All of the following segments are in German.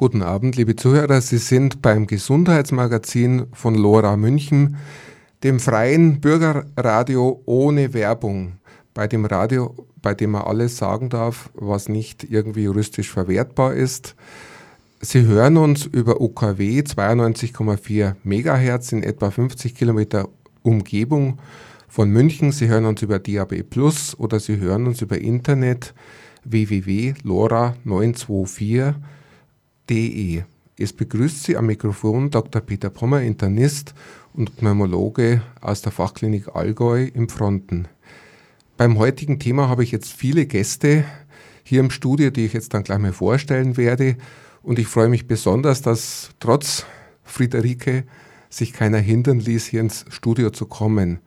Guten Abend, liebe Zuhörer. Sie sind beim Gesundheitsmagazin von Lora München, dem freien Bürgerradio ohne Werbung. Bei dem Radio, bei dem man alles sagen darf, was nicht irgendwie juristisch verwertbar ist. Sie hören uns über UKW 92,4 Megahertz in etwa 50 Kilometer Umgebung von München. Sie hören uns über DAB Plus oder Sie hören uns über Internet www.lora924 www.pneumologie.de. Es begrüßt Sie am Mikrofon Dr. Peter Pommer, Internist und Pneumologe aus der Fachklinik Allgäu im Fronten. Beim heutigen Thema habe ich jetzt viele Gäste hier im Studio, die ich jetzt dann gleich mal vorstellen werde. Und ich freue mich besonders, dass trotz Friederike sich keiner hindern ließ, hier ins Studio zu kommen.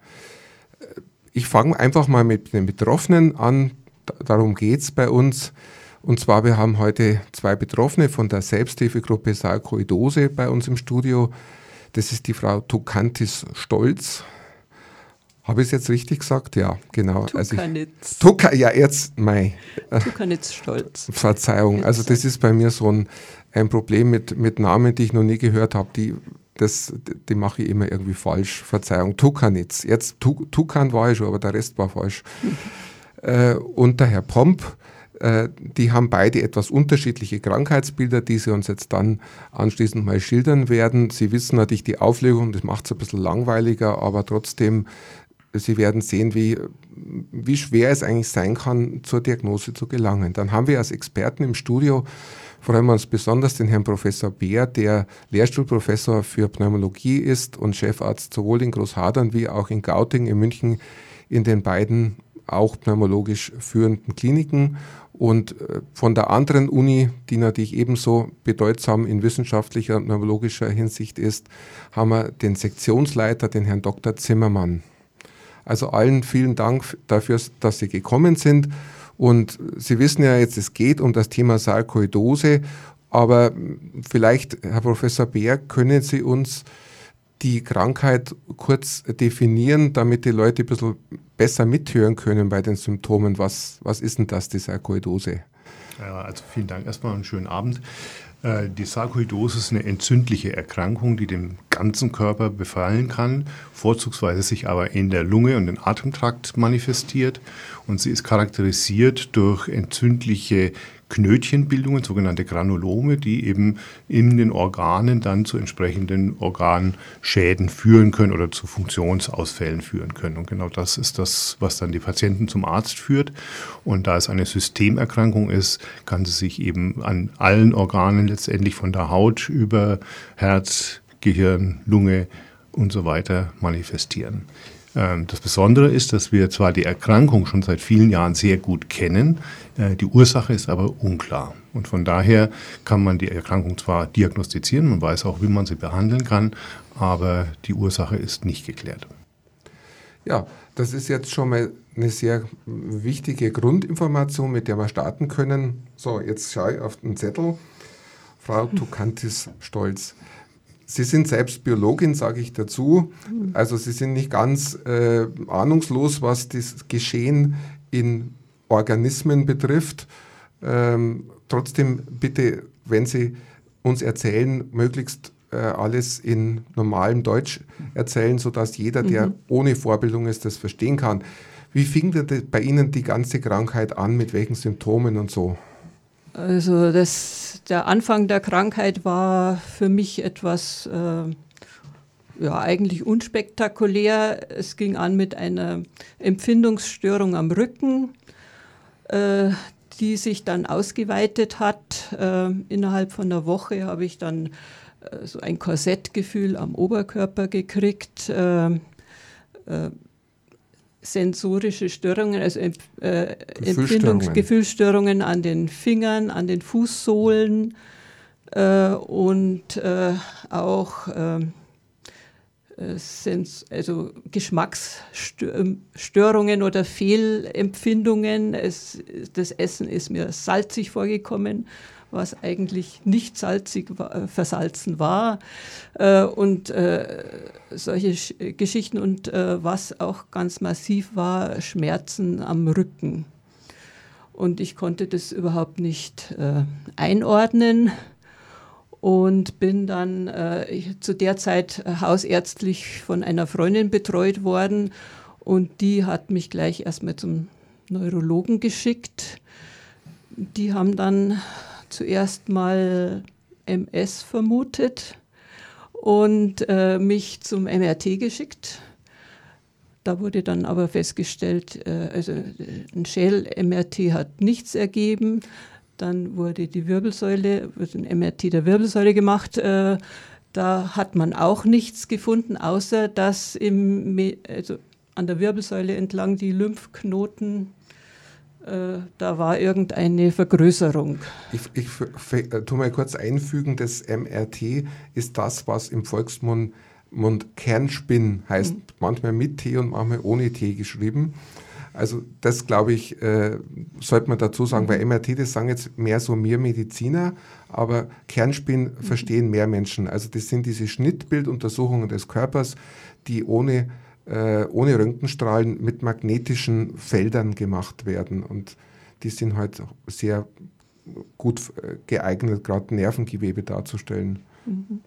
Ich fange einfach mal mit den Betroffenen an. Darum geht es bei uns. Und zwar, wir haben heute zwei Betroffene von der Selbsthilfegruppe Sarkoidose bei uns im Studio. Das ist die Frau Tukantis Stolz. Habe ich es jetzt richtig gesagt? Ja, genau. Tukanitz. Also Tuka, ja, jetzt, mei. Tukanitz Stolz. Verzeihung. Also das ist bei mir so ein, ein Problem mit, mit Namen, die ich noch nie gehört habe. Die, das, die mache ich immer irgendwie falsch. Verzeihung. Tukanitz. Jetzt Tukan war ich schon, aber der Rest war falsch. äh, und der Herr Pomp äh, die haben beide etwas unterschiedliche Krankheitsbilder, die sie uns jetzt dann anschließend mal schildern werden. Sie wissen natürlich die Auflegung, das macht es ein bisschen langweiliger, aber trotzdem, Sie werden sehen, wie, wie schwer es eigentlich sein kann, zur Diagnose zu gelangen. Dann haben wir als Experten im Studio freuen wir uns besonders den Herrn Professor Beer, der Lehrstuhlprofessor für Pneumologie ist und Chefarzt sowohl in Großhadern wie auch in Gauting in München in den beiden auch pneumologisch führenden Kliniken. Und äh, von der anderen Uni, die natürlich ebenso bedeutsam in wissenschaftlicher und pneumologischer Hinsicht ist, haben wir den Sektionsleiter, den Herrn Dr. Zimmermann. Also allen vielen Dank dafür, dass Sie gekommen sind. Und Sie wissen ja jetzt, es geht um das Thema Sarkoidose. Aber vielleicht, Herr Professor Beer, können Sie uns die Krankheit kurz definieren, damit die Leute ein bisschen besser mithören können bei den Symptomen. Was, was ist denn das, die Sarkoidose? Ja, also vielen Dank erstmal einen schönen Abend. Äh, die Sarkoidose ist eine entzündliche Erkrankung, die den ganzen Körper befallen kann, vorzugsweise sich aber in der Lunge und im Atemtrakt manifestiert. Und sie ist charakterisiert durch entzündliche Knötchenbildungen, sogenannte Granulome, die eben in den Organen dann zu entsprechenden Organschäden führen können oder zu Funktionsausfällen führen können. Und genau das ist das, was dann die Patienten zum Arzt führt. Und da es eine Systemerkrankung ist, kann sie sich eben an allen Organen letztendlich von der Haut über Herz, Gehirn, Lunge und so weiter manifestieren. Ähm, das Besondere ist, dass wir zwar die Erkrankung schon seit vielen Jahren sehr gut kennen, äh, die Ursache ist aber unklar. Und von daher kann man die Erkrankung zwar diagnostizieren, man weiß auch, wie man sie behandeln kann, aber die Ursache ist nicht geklärt. Ja, das ist jetzt schon mal eine sehr wichtige Grundinformation, mit der wir starten können. So, jetzt schaue ich auf den Zettel. Frau Tukantis Stolz. Sie sind selbst Biologin, sage ich dazu. Also Sie sind nicht ganz äh, ahnungslos, was das Geschehen in Organismen betrifft. Ähm, trotzdem bitte, wenn Sie uns erzählen, möglichst äh, alles in normalem Deutsch erzählen, sodass jeder, der mhm. ohne Vorbildung ist, das verstehen kann. Wie fing denn bei Ihnen die ganze Krankheit an, mit welchen Symptomen und so? Also das, der Anfang der Krankheit war für mich etwas äh, ja, eigentlich unspektakulär. Es ging an mit einer Empfindungsstörung am Rücken, äh, die sich dann ausgeweitet hat. Äh, innerhalb von einer Woche habe ich dann äh, so ein Korsettgefühl am Oberkörper gekriegt äh, äh, sensorische Störungen, also äh, Empfindungsgefühlsstörungen an den Fingern, an den Fußsohlen äh, und äh, auch ähm, äh, also Geschmacksstörungen oder Fehlempfindungen. Es, das Essen ist mir salzig vorgekommen was eigentlich nicht salzig war, versalzen war äh, und äh, solche Sch Geschichten und äh, was auch ganz massiv war, Schmerzen am Rücken. Und ich konnte das überhaupt nicht äh, einordnen und bin dann äh, zu der Zeit hausärztlich von einer Freundin betreut worden und die hat mich gleich erstmal zum Neurologen geschickt. Die haben dann zuerst mal MS vermutet und äh, mich zum MRT geschickt. Da wurde dann aber festgestellt, äh, also äh, ein Schädel-MRT hat nichts ergeben. Dann wurde die Wirbelsäule, wird ein MRT der Wirbelsäule gemacht. Äh, da hat man auch nichts gefunden, außer dass im, also an der Wirbelsäule entlang die Lymphknoten da war irgendeine Vergrößerung. Ich, ich äh, tue mal kurz einfügen, das MRT ist das, was im Volksmund Mund Kernspinn heißt, mhm. manchmal mit T und manchmal ohne T geschrieben. Also das glaube ich, äh, sollte man dazu sagen, mhm. weil MRT, das sagen jetzt mehr so mir Mediziner, aber Kernspinn mhm. verstehen mehr Menschen. Also das sind diese Schnittbilduntersuchungen des Körpers, die ohne äh, ohne Röntgenstrahlen mit magnetischen Feldern gemacht werden. Und die sind halt sehr gut äh, geeignet, gerade Nervengewebe darzustellen. Mhm.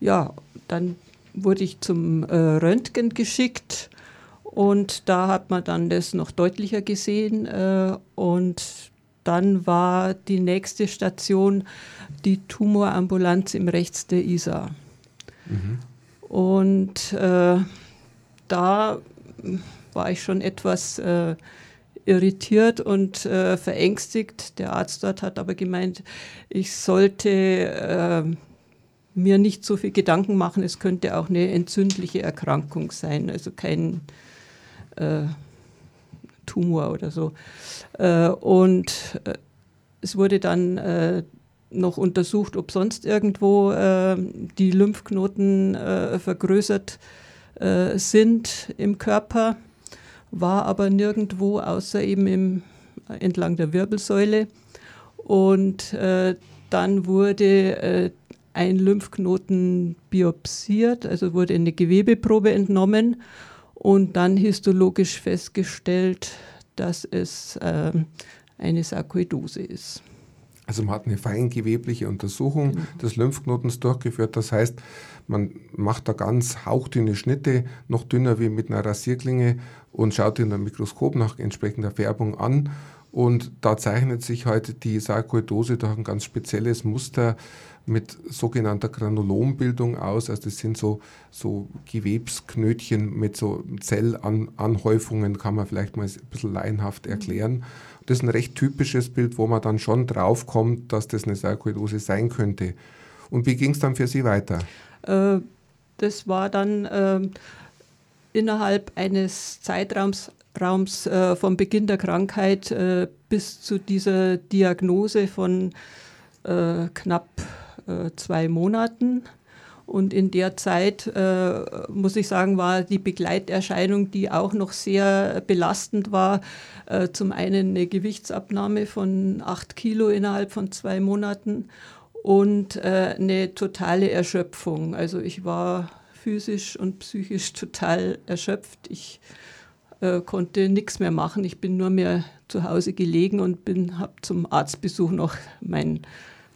Ja, dann wurde ich zum äh, Röntgen geschickt und da hat man dann das noch deutlicher gesehen äh, und dann war die nächste Station die Tumorambulanz im Rechts der Isar. Mhm. Und äh, da war ich schon etwas äh, irritiert und äh, verängstigt. Der Arzt dort hat aber gemeint, ich sollte äh, mir nicht so viel Gedanken machen, es könnte auch eine entzündliche Erkrankung sein, also kein äh, Tumor oder so. Äh, und äh, es wurde dann noch untersucht, ob sonst irgendwo die Lymphknoten vergrößert äh, sind im Körper, war aber nirgendwo außer eben im, entlang der Wirbelsäule. Und äh, dann wurde äh, ein Lymphknoten biopsiert, also wurde eine Gewebeprobe entnommen und dann histologisch festgestellt, dass es äh, eine Sarkoidose ist. Also man hat eine feingewebliche Untersuchung genau. des Lymphknotens durchgeführt. Das heißt, man macht da ganz hauchdünne Schnitte, noch dünner wie mit einer Rasierklinge und schaut in einem Mikroskop nach entsprechender Färbung an. Und da zeichnet sich heute die Sarkoidose durch ein ganz spezielles Muster mit sogenannter Granulombildung aus. Also das sind so, so Gewebsknötchen mit so Zellanhäufungen, kann man vielleicht mal ein bisschen laienhaft erklären. Das ist ein recht typisches Bild, wo man dann schon drauf kommt, dass das eine Sarkoidose sein könnte. Und wie ging es dann für Sie weiter? Äh, das war dann äh, innerhalb eines Zeitraums Raums, äh, vom Beginn der Krankheit äh, bis zu dieser Diagnose von äh, knapp zwei Monaten. Und in der Zeit, äh, muss ich sagen, war die Begleiterscheinung, die auch noch sehr belastend war, äh, zum einen eine Gewichtsabnahme von acht Kilo innerhalb von zwei Monaten und äh, eine totale Erschöpfung. Also ich war physisch und psychisch total erschöpft. Ich äh, konnte nichts mehr machen. Ich bin nur mehr zu Hause gelegen und habe zum Arztbesuch noch mein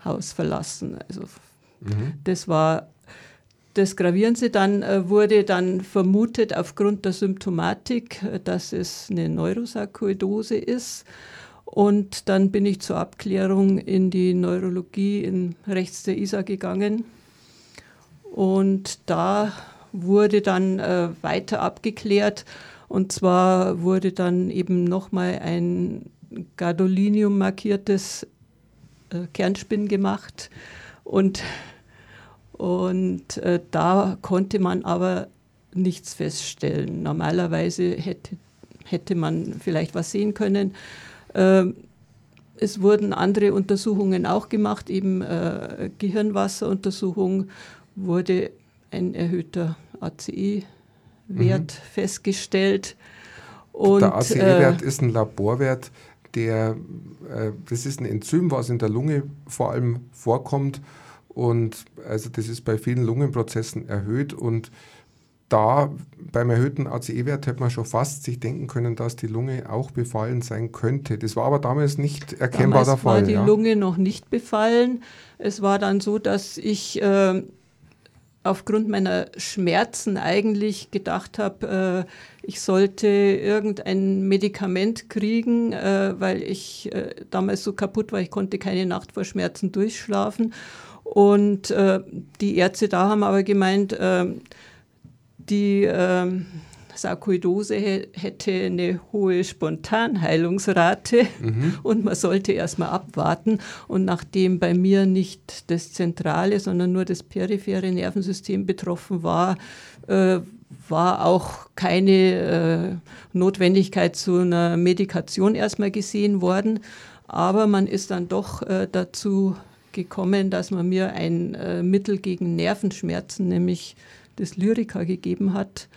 Haus verlassen. Also mhm. das war das Gravierendste. Dann äh, wurde dann vermutet aufgrund der Symptomatik, äh, dass es eine Neurosarkoidose ist. Und dann bin ich zur Abklärung in die Neurologie in rechts der ISA gegangen. Und da wurde dann äh, weiter abgeklärt. Und zwar wurde dann eben nochmal ein Gadolinium markiertes äh, Kernspinn gemacht. Und, und äh, da konnte man aber nichts feststellen. Normalerweise hätte, hätte man vielleicht was sehen können. Ähm, es wurden andere Untersuchungen auch gemacht, eben äh, Gehirnwasseruntersuchung wurde ein erhöhter ACE-Wert mhm. festgestellt. Und, der ACE-Wert äh, ist ein Laborwert, der, äh, das ist ein Enzym, was in der Lunge vor allem vorkommt. Und also das ist bei vielen Lungenprozessen erhöht und da beim erhöhten ACE-Wert hätte man schon fast sich denken können, dass die Lunge auch befallen sein könnte. Das war aber damals nicht erkennbar damals der Fall. war die ja. Lunge noch nicht befallen. Es war dann so, dass ich äh, aufgrund meiner Schmerzen eigentlich gedacht habe, äh, ich sollte irgendein Medikament kriegen, äh, weil ich äh, damals so kaputt war, ich konnte keine Nacht vor Schmerzen durchschlafen. Und äh, die Ärzte da haben aber gemeint, äh, die ähm, Sarkoidose hätte eine hohe Spontanheilungsrate mhm. und man sollte erstmal abwarten. Und nachdem bei mir nicht das zentrale, sondern nur das periphere Nervensystem betroffen war, äh, war auch keine äh, Notwendigkeit zu einer Medikation erstmal gesehen worden. Aber man ist dann doch äh, dazu gekommen, dass man mir ein äh, Mittel gegen Nervenschmerzen, nämlich das Lyrica gegeben hat.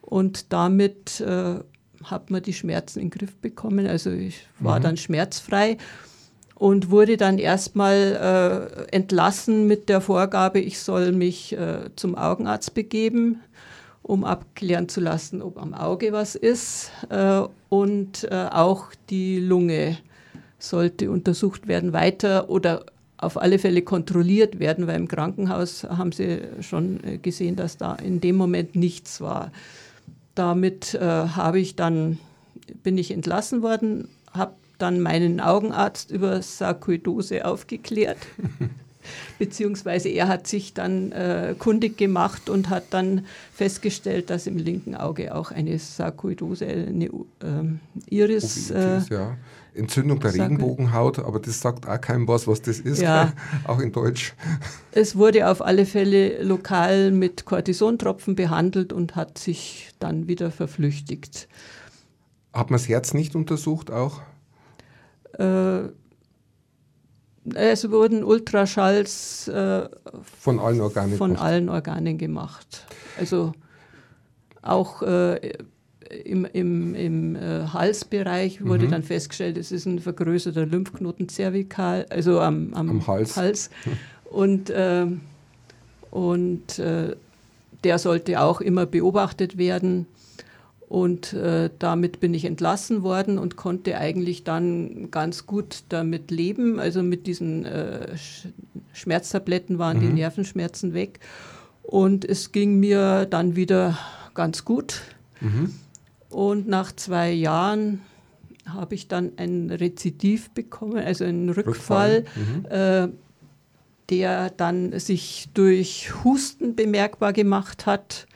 Und damit äh, hat man die Schmerzen in den Griff bekommen. Also ich war mhm. dann schmerzfrei und wurde dann erstmal äh, entlassen mit der Vorgabe, ich soll mich äh, zum Augenarzt begeben, um abklären zu lassen, ob am Auge was ist. Äh, und äh, auch die Lunge sollte untersucht werden weiter oder auf alle Fälle kontrolliert werden, weil im Krankenhaus haben sie schon äh, gesehen, dass da in dem Moment nichts war. Damit äh, habe ich dann, bin ich entlassen worden, habe dann meinen Augenarzt über Sarkoidose aufgeklärt. Beziehungsweise er hat sich dann äh, kundig gemacht und hat dann festgestellt, dass im linken Auge auch eine Sarkoidose, eine äh, Iris, äh, ja. Entzündung der Regenbogenhaut, aber das sagt auch keinem was, was das ist, ja. auch in Deutsch. Es wurde auf alle Fälle lokal mit Kortisontropfen behandelt und hat sich dann wieder verflüchtigt. Hat man das Herz nicht untersucht auch? Äh, es wurden Ultraschalls äh, von allen Organen von gemacht. allen Organen gemacht. Also auch äh, im, im, im äh, Halsbereich wurde mhm. dann festgestellt, es ist ein vergrößerter Lymphknoten zervikal, also am, am, am Hals. Hals. Und, äh, und äh, der sollte auch immer beobachtet werden. Und äh, damit bin ich entlassen worden und konnte eigentlich dann ganz gut damit leben. Also mit diesen äh, Schmerztabletten waren mhm. die Nervenschmerzen weg. Und es ging mir dann wieder ganz gut. Mhm. Und nach zwei Jahren habe ich dann ein Rezidiv bekommen, also einen Rückfall, Rückfall. Mhm. Äh, der dann sich durch Husten bemerkbar gemacht hat.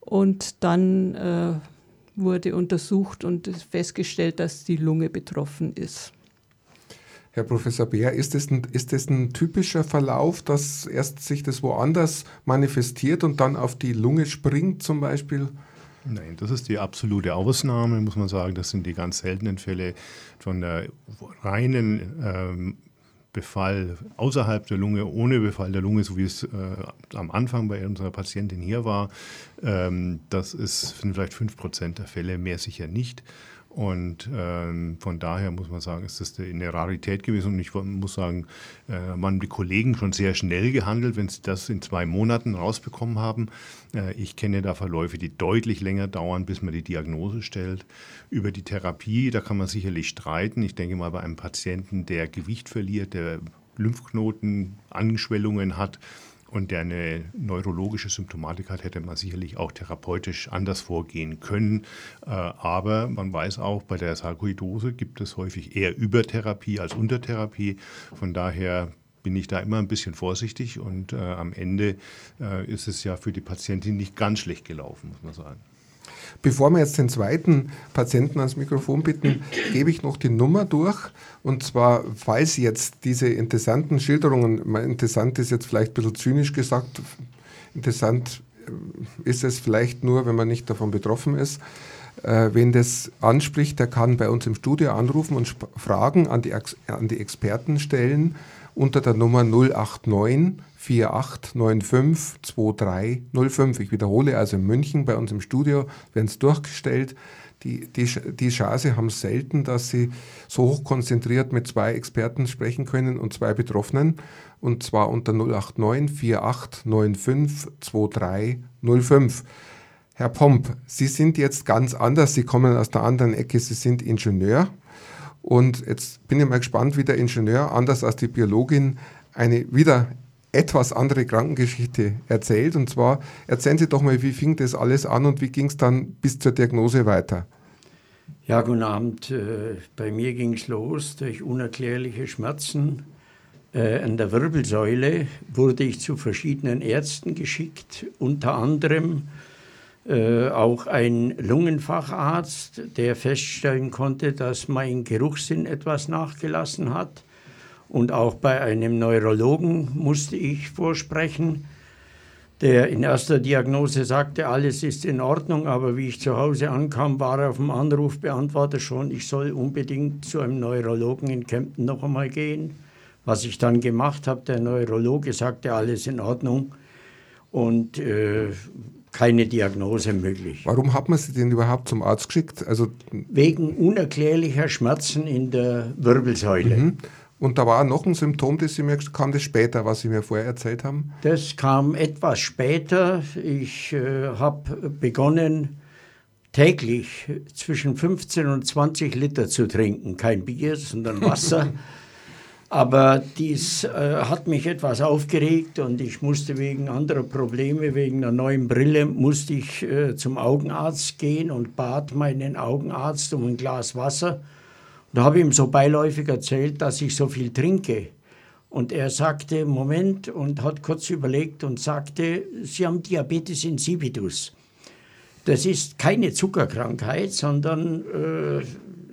Und dann äh, wurde untersucht und festgestellt, dass die Lunge betroffen ist. Herr Professor Bär, ist das, ein, ist das ein typischer Verlauf, dass erst sich das woanders manifestiert und dann auf die Lunge springt zum Beispiel? Nein, das ist die absolute Ausnahme, muss man sagen. Das sind die ganz seltenen Fälle von der reinen ähm, Befall außerhalb der Lunge, ohne Befall der Lunge, so wie es äh, am Anfang bei unserer Patientin hier war. Ähm, das ist, vielleicht 5% der Fälle, mehr sicher nicht. Und ähm, von daher muss man sagen, ist das eine Rarität gewesen. Und ich muss sagen, äh, haben die Kollegen schon sehr schnell gehandelt, wenn sie das in zwei Monaten rausbekommen haben. Äh, ich kenne da Verläufe, die deutlich länger dauern, bis man die Diagnose stellt. Über die Therapie, da kann man sicherlich streiten. Ich denke mal, bei einem Patienten, der Gewicht verliert, der Lymphknoten, Anschwellungen hat, und der eine neurologische Symptomatik hat, hätte man sicherlich auch therapeutisch anders vorgehen können. Äh, aber man weiß auch, bei der Sarkoidose gibt es häufig eher Übertherapie als Untertherapie. Von daher bin ich da immer ein bisschen vorsichtig und äh, am Ende äh, ist es ja für die Patientin nicht ganz schlecht gelaufen, muss man sagen. Bevor wir jetzt den zweiten Patienten ans Mikrofon bitten, gebe ich noch die Nummer durch. Und zwar, falls jetzt diese interessanten Schilderungen, interessant ist jetzt vielleicht ein bisschen zynisch gesagt, interessant äh, ist es vielleicht nur, wenn man nicht davon betroffen ist. Äh, wen das anspricht, der kann bei uns im Studio anrufen und Fragen an die, an die Experten stellen unter der Nummer 089 4895 2305. Ich wiederhole also in München bei uns im Studio, werden es durchgestellt. Die, die, die Chance haben selten, dass sie so hoch konzentriert mit zwei Experten sprechen können und zwei Betroffenen. Und zwar unter 089 4895 2305. Herr Pomp, Sie sind jetzt ganz anders, Sie kommen aus der anderen Ecke, Sie sind Ingenieur. Und jetzt bin ich mal gespannt, wie der Ingenieur, anders als die Biologin, eine wieder etwas andere Krankengeschichte erzählt. Und zwar erzählen Sie doch mal, wie fing das alles an und wie ging es dann bis zur Diagnose weiter? Ja, guten Abend. Äh, bei mir ging es los durch unerklärliche Schmerzen äh, an der Wirbelsäule. Wurde ich zu verschiedenen Ärzten geschickt, unter anderem äh, auch ein Lungenfacharzt, der feststellen konnte, dass mein Geruchssinn etwas nachgelassen hat. Und auch bei einem Neurologen musste ich vorsprechen, der in erster Diagnose sagte, alles ist in Ordnung, aber wie ich zu Hause ankam, war er auf dem Anrufbeantworter schon, ich soll unbedingt zu einem Neurologen in Kempten noch einmal gehen. Was ich dann gemacht habe, der Neurologe sagte, alles in Ordnung. Und äh, keine Diagnose möglich. Warum hat man sie denn überhaupt zum Arzt geschickt? Also Wegen unerklärlicher Schmerzen in der Wirbelsäule. Mhm. Und da war noch ein Symptom, das Sie mir kam das später, was Sie mir vorher erzählt haben? Das kam etwas später. Ich äh, habe begonnen, täglich zwischen 15 und 20 Liter zu trinken. Kein Bier, sondern Wasser. Aber dies äh, hat mich etwas aufgeregt und ich musste wegen anderer Probleme, wegen einer neuen Brille, musste ich äh, zum Augenarzt gehen und bat meinen Augenarzt um ein Glas Wasser. Da habe ich ihm so beiläufig erzählt, dass ich so viel trinke. Und er sagte, Moment, und hat kurz überlegt und sagte, Sie haben Diabetes insipidus. Das ist keine Zuckerkrankheit, sondern äh,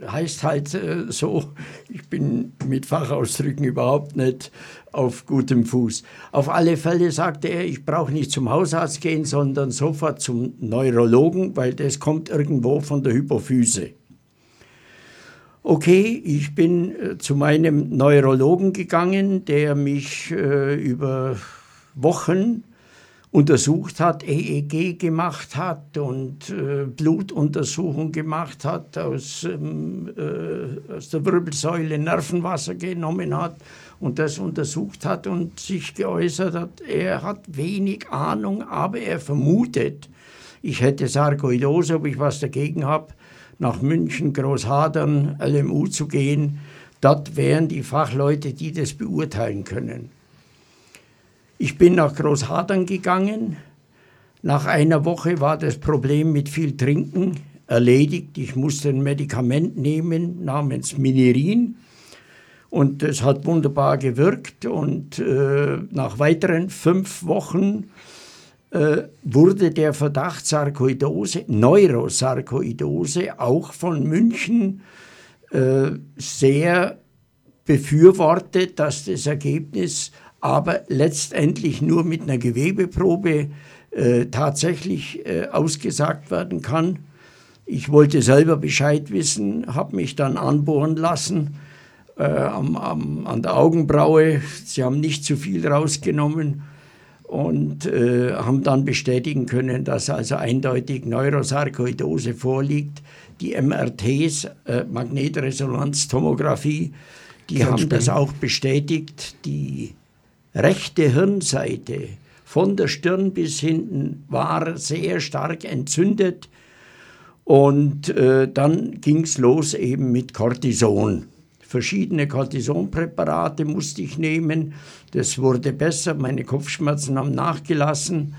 heißt halt äh, so, ich bin mit Fachausdrücken überhaupt nicht auf gutem Fuß. Auf alle Fälle sagte er, ich brauche nicht zum Hausarzt gehen, sondern sofort zum Neurologen, weil das kommt irgendwo von der Hypophyse. Okay, ich bin äh, zu meinem Neurologen gegangen, der mich äh, über Wochen untersucht hat, EEG gemacht hat und äh, Blutuntersuchung gemacht hat, aus, ähm, äh, aus der Wirbelsäule Nervenwasser genommen hat und das untersucht hat und sich geäußert hat, er hat wenig Ahnung, aber er vermutet, ich hätte Sarkoidose, ob ich was dagegen habe, nach München, Großhadern, LMU zu gehen. Dort wären die Fachleute, die das beurteilen können. Ich bin nach Großhadern gegangen. Nach einer Woche war das Problem mit viel Trinken erledigt. Ich musste ein Medikament nehmen namens Minerin. Und das hat wunderbar gewirkt. Und äh, nach weiteren fünf Wochen äh, wurde der Verdacht Sarkoidose, Neurosarkoidose, auch von München äh, sehr befürwortet, dass das Ergebnis aber letztendlich nur mit einer Gewebeprobe äh, tatsächlich äh, ausgesagt werden kann. Ich wollte selber Bescheid wissen, habe mich dann anbohren lassen äh, am, am, an der Augenbraue. Sie haben nicht zu viel rausgenommen und äh, haben dann bestätigen können, dass also eindeutig Neurosarkoidose vorliegt. Die MRTs, äh, Magnetresonanztomographie, die haben das auch bestätigt. Die rechte Hirnseite von der Stirn bis hinten war sehr stark entzündet. Und äh, dann ging es los eben mit Cortison. Verschiedene Cortisonpräparate musste ich nehmen. Das wurde besser, meine Kopfschmerzen haben nachgelassen.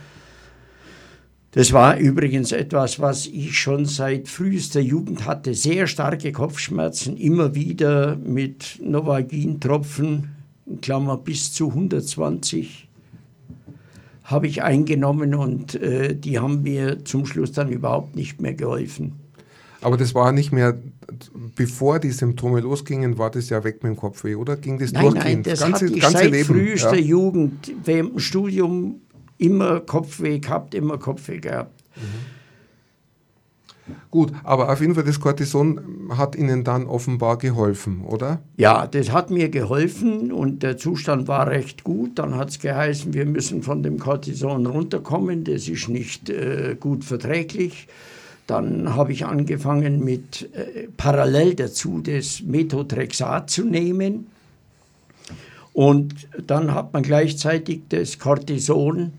Das war übrigens etwas, was ich schon seit frühester Jugend hatte. Sehr starke Kopfschmerzen, immer wieder mit Novagin-Tropfen in Klammer bis zu 120 habe ich eingenommen und äh, die haben mir zum Schluss dann überhaupt nicht mehr geholfen. Aber das war nicht mehr, bevor die Symptome losgingen, war das ja weg mit dem Kopfweh, oder? Ging das nein, durchgehend? Nein, das ganze, hatte ich ganze seit Leben. frühester ja. Jugend, während dem Studium immer Kopfweh gehabt, immer Kopfweh gehabt. Mhm. Gut, aber auf jeden Fall das Cortison hat Ihnen dann offenbar geholfen, oder? Ja, das hat mir geholfen und der Zustand war recht gut. Dann hat es geheißen, wir müssen von dem Cortison runterkommen, das ist nicht äh, gut verträglich. Dann habe ich angefangen mit äh, parallel dazu das Methotrexat zu nehmen. Und dann hat man gleichzeitig das Cortison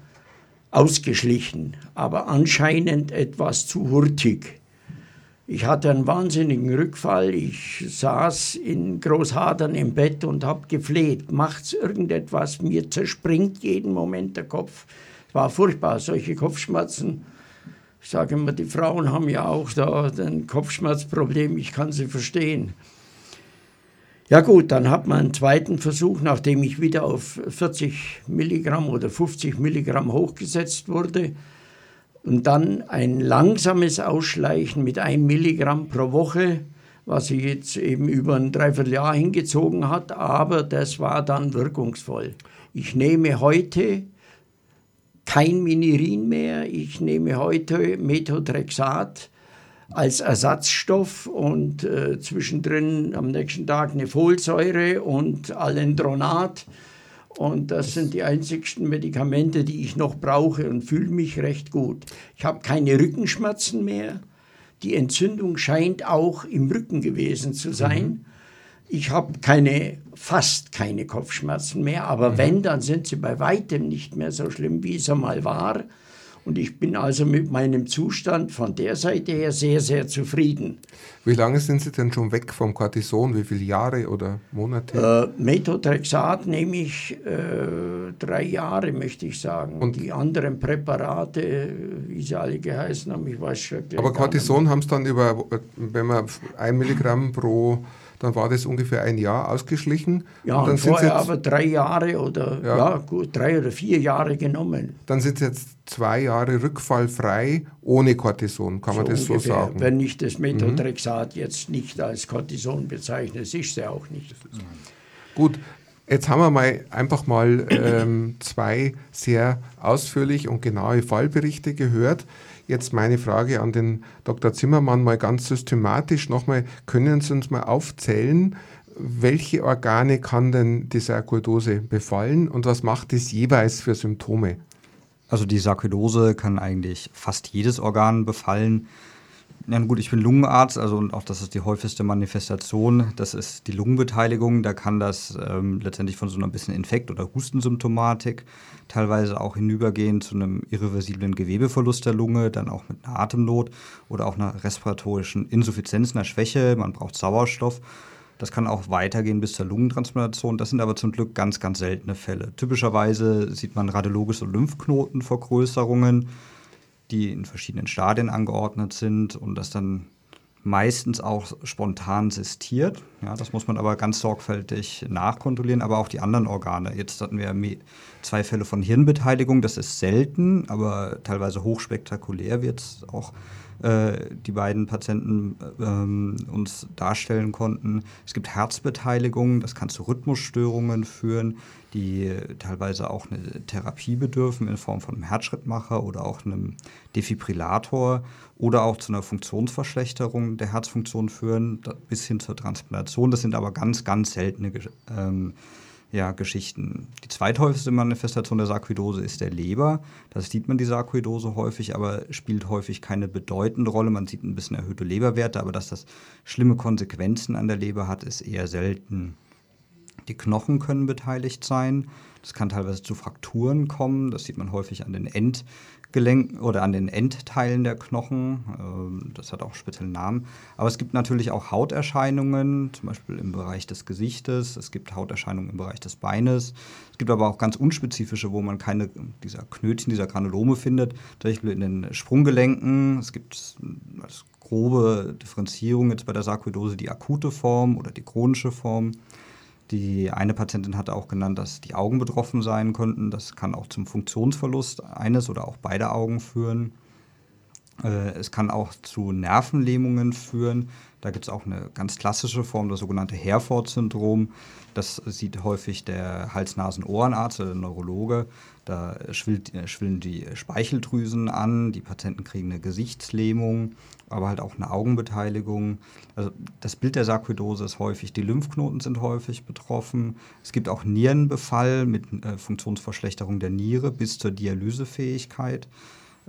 ausgeschlichen, aber anscheinend etwas zu hurtig. Ich hatte einen wahnsinnigen Rückfall. Ich saß in Großhadern im Bett und habe gefleht. Macht's irgendetwas? Mir zerspringt jeden Moment der Kopf. Es war furchtbar, solche Kopfschmerzen. Ich sage immer, die Frauen haben ja auch da ein Kopfschmerzproblem. Ich kann sie verstehen. Ja gut, dann hat man einen zweiten Versuch, nachdem ich wieder auf 40 Milligramm oder 50 Milligramm hochgesetzt wurde. Und dann ein langsames Ausschleichen mit einem Milligramm pro Woche, was sich jetzt eben über ein Dreivierteljahr hingezogen hat, aber das war dann wirkungsvoll. Ich nehme heute kein Minirin mehr, ich nehme heute Methotrexat als Ersatzstoff und äh, zwischendrin am nächsten Tag eine Folsäure und Alendronat. Und das sind die einzigsten Medikamente, die ich noch brauche und fühle mich recht gut. Ich habe keine Rückenschmerzen mehr. Die Entzündung scheint auch im Rücken gewesen zu sein. Mhm. Ich habe keine, fast keine Kopfschmerzen mehr, aber mhm. wenn, dann sind sie bei weitem nicht mehr so schlimm, wie es einmal war. Und ich bin also mit meinem Zustand von der Seite her sehr, sehr zufrieden. Wie lange sind Sie denn schon weg vom Cortison? Wie viele Jahre oder Monate? Äh, Methotrexat nehme ich äh, drei Jahre, möchte ich sagen. Und die anderen Präparate, wie sie alle geheißen haben, ich weiß schon. Aber Cortison haben es dann über, wenn man ein Milligramm pro dann war das ungefähr ein Jahr ausgeschlichen. Ja, und dann vorher jetzt, aber drei Jahre oder ja. ja. gut, drei oder vier Jahre genommen. Dann sind jetzt zwei Jahre rückfallfrei ohne Cortison, kann so man das ungefähr, so sagen? Wenn ich das Methotrexat mhm. jetzt nicht als Cortison bezeichne, das ist es ja auch nicht. Gut, Jetzt haben wir mal einfach mal ähm, zwei sehr ausführlich und genaue Fallberichte gehört. Jetzt meine Frage an den Dr. Zimmermann mal ganz systematisch nochmal. Können Sie uns mal aufzählen, welche Organe kann denn die Sarkoidose befallen und was macht es jeweils für Symptome? Also die Sarkoidose kann eigentlich fast jedes Organ befallen. Ja, gut, ich bin Lungenarzt, also und auch das ist die häufigste Manifestation. Das ist die Lungenbeteiligung. Da kann das ähm, letztendlich von so einer bisschen Infekt- oder Hustensymptomatik teilweise auch hinübergehen zu einem irreversiblen Gewebeverlust der Lunge, dann auch mit einer Atemnot oder auch einer respiratorischen Insuffizienz, einer Schwäche. Man braucht Sauerstoff. Das kann auch weitergehen bis zur Lungentransplantation. Das sind aber zum Glück ganz, ganz seltene Fälle. Typischerweise sieht man radiologische Lymphknotenvergrößerungen die in verschiedenen Stadien angeordnet sind und das dann meistens auch spontan sistiert. Ja, das muss man aber ganz sorgfältig nachkontrollieren, aber auch die anderen Organe. Jetzt hatten wir zwei Fälle von Hirnbeteiligung, das ist selten, aber teilweise hochspektakulär wird es auch äh, die beiden Patienten ähm, uns darstellen konnten. Es gibt Herzbeteiligungen, das kann zu Rhythmusstörungen führen, die teilweise auch eine Therapie bedürfen in Form von einem Herzschrittmacher oder auch einem Defibrillator oder auch zu einer Funktionsverschlechterung der Herzfunktion führen, bis hin zur Transplantation. Das sind aber ganz, ganz seltene ähm, ja, Geschichten. Die zweithäufigste Manifestation der Sarkoidose ist der Leber. Da sieht man die Sarkoidose häufig, aber spielt häufig keine bedeutende Rolle. Man sieht ein bisschen erhöhte Leberwerte, aber dass das schlimme Konsequenzen an der Leber hat, ist eher selten. Die Knochen können beteiligt sein. Das kann teilweise zu Frakturen kommen. Das sieht man häufig an den End Gelenk oder an den Endteilen der Knochen. Ähm, das hat auch spezielle Namen. Aber es gibt natürlich auch Hauterscheinungen, zum Beispiel im Bereich des Gesichtes. Es gibt Hauterscheinungen im Bereich des Beines. Es gibt aber auch ganz unspezifische, wo man keine dieser Knötchen, dieser Granulome findet. Zum Beispiel in den Sprunggelenken. Es gibt als grobe Differenzierung jetzt bei der Sarkoidose die akute Form oder die chronische Form. Die eine Patientin hatte auch genannt, dass die Augen betroffen sein könnten. Das kann auch zum Funktionsverlust eines oder auch beider Augen führen. Äh, es kann auch zu Nervenlähmungen führen. Da gibt es auch eine ganz klassische Form, das sogenannte Herford-Syndrom. Das sieht häufig der Hals-Nasen-Ohrenarzt oder der Neurologe. Da schwillt, schwillen die Speicheldrüsen an, die Patienten kriegen eine Gesichtslähmung, aber halt auch eine Augenbeteiligung. Also das Bild der Sarkoidose ist häufig, die Lymphknoten sind häufig betroffen. Es gibt auch Nierenbefall mit äh, Funktionsverschlechterung der Niere bis zur Dialysefähigkeit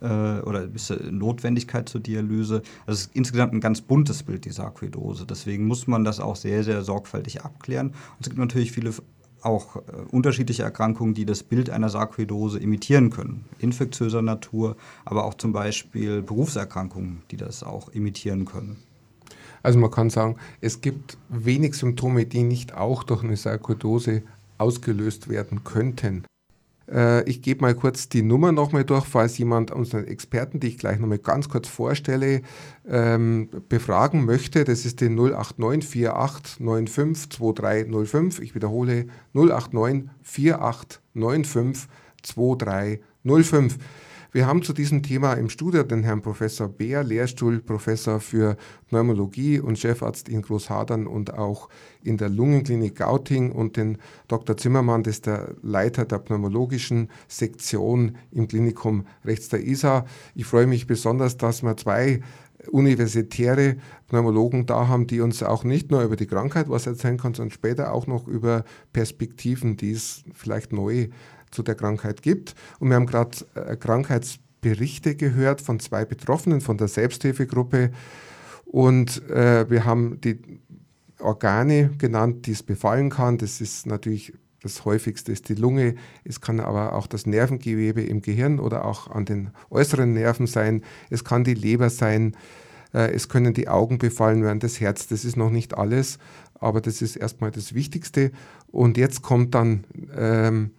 äh, oder zur Notwendigkeit zur Dialyse. Also es ist insgesamt ein ganz buntes Bild, die Sarkoidose. Deswegen muss man das auch sehr, sehr sorgfältig abklären. Und es gibt natürlich viele auch äh, unterschiedliche Erkrankungen, die das Bild einer Sarkoidose imitieren können. Infektiöser Natur, aber auch zum Beispiel Berufserkrankungen, die das auch imitieren können. Also man kann sagen, es gibt wenig Symptome, die nicht auch durch eine Sarkoidose ausgelöst werden könnten. Äh, ich gebe mal kurz die Nummer nochmal durch, falls jemand unseren Experten, die ich gleich nochmal ganz kurz vorstelle, ähm, befragen möchte. Das ist die 089 4895 2305. Ich wiederhole 089 4895 2305. Wir haben zu diesem Thema im Studio den Herrn Professor Beer, Lehrstuhlprofessor für Pneumologie und Chefarzt in Großhadern und auch in der Lungenklinik Gauting und den Dr. Zimmermann, das ist der Leiter der pneumologischen Sektion im Klinikum rechts der ISA. Ich freue mich besonders, dass wir zwei universitäre Pneumologen da haben, die uns auch nicht nur über die Krankheit was erzählen können, sondern später auch noch über Perspektiven, die es vielleicht neu zu der Krankheit gibt. Und wir haben gerade äh, Krankheitsberichte gehört von zwei Betroffenen von der Selbsthilfegruppe. Und äh, wir haben die Organe genannt, die es befallen kann. Das ist natürlich das häufigste ist die Lunge. Es kann aber auch das Nervengewebe im Gehirn oder auch an den äußeren Nerven sein. Es kann die Leber sein. Äh, es können die Augen befallen werden, das Herz. Das ist noch nicht alles, aber das ist erstmal das Wichtigste. Und jetzt kommt dann ähm,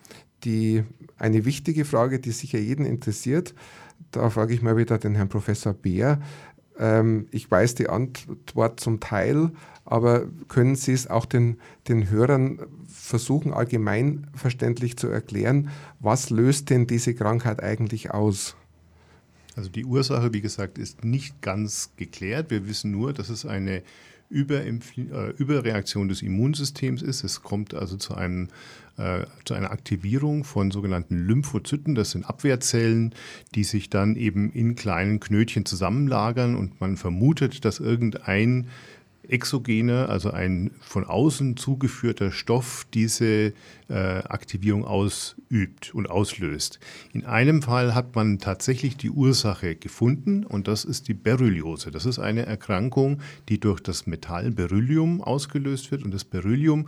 die, eine wichtige Frage, die sicher jeden interessiert. Da frage ich mal wieder den Herrn Professor Beer. Ähm, ich weiß die Antwort zum Teil, aber können Sie es auch den, den Hörern versuchen, allgemeinverständlich zu erklären, was löst denn diese Krankheit eigentlich aus? Also die Ursache, wie gesagt, ist nicht ganz geklärt. Wir wissen nur, dass es eine äh, Überreaktion des Immunsystems ist. Es kommt also zu, einem, äh, zu einer Aktivierung von sogenannten Lymphozyten. Das sind Abwehrzellen, die sich dann eben in kleinen Knötchen zusammenlagern und man vermutet, dass irgendein exogene, also ein von außen zugeführter Stoff, diese äh, Aktivierung ausübt und auslöst. In einem Fall hat man tatsächlich die Ursache gefunden und das ist die Berylliose. Das ist eine Erkrankung, die durch das Metall Beryllium ausgelöst wird und das Beryllium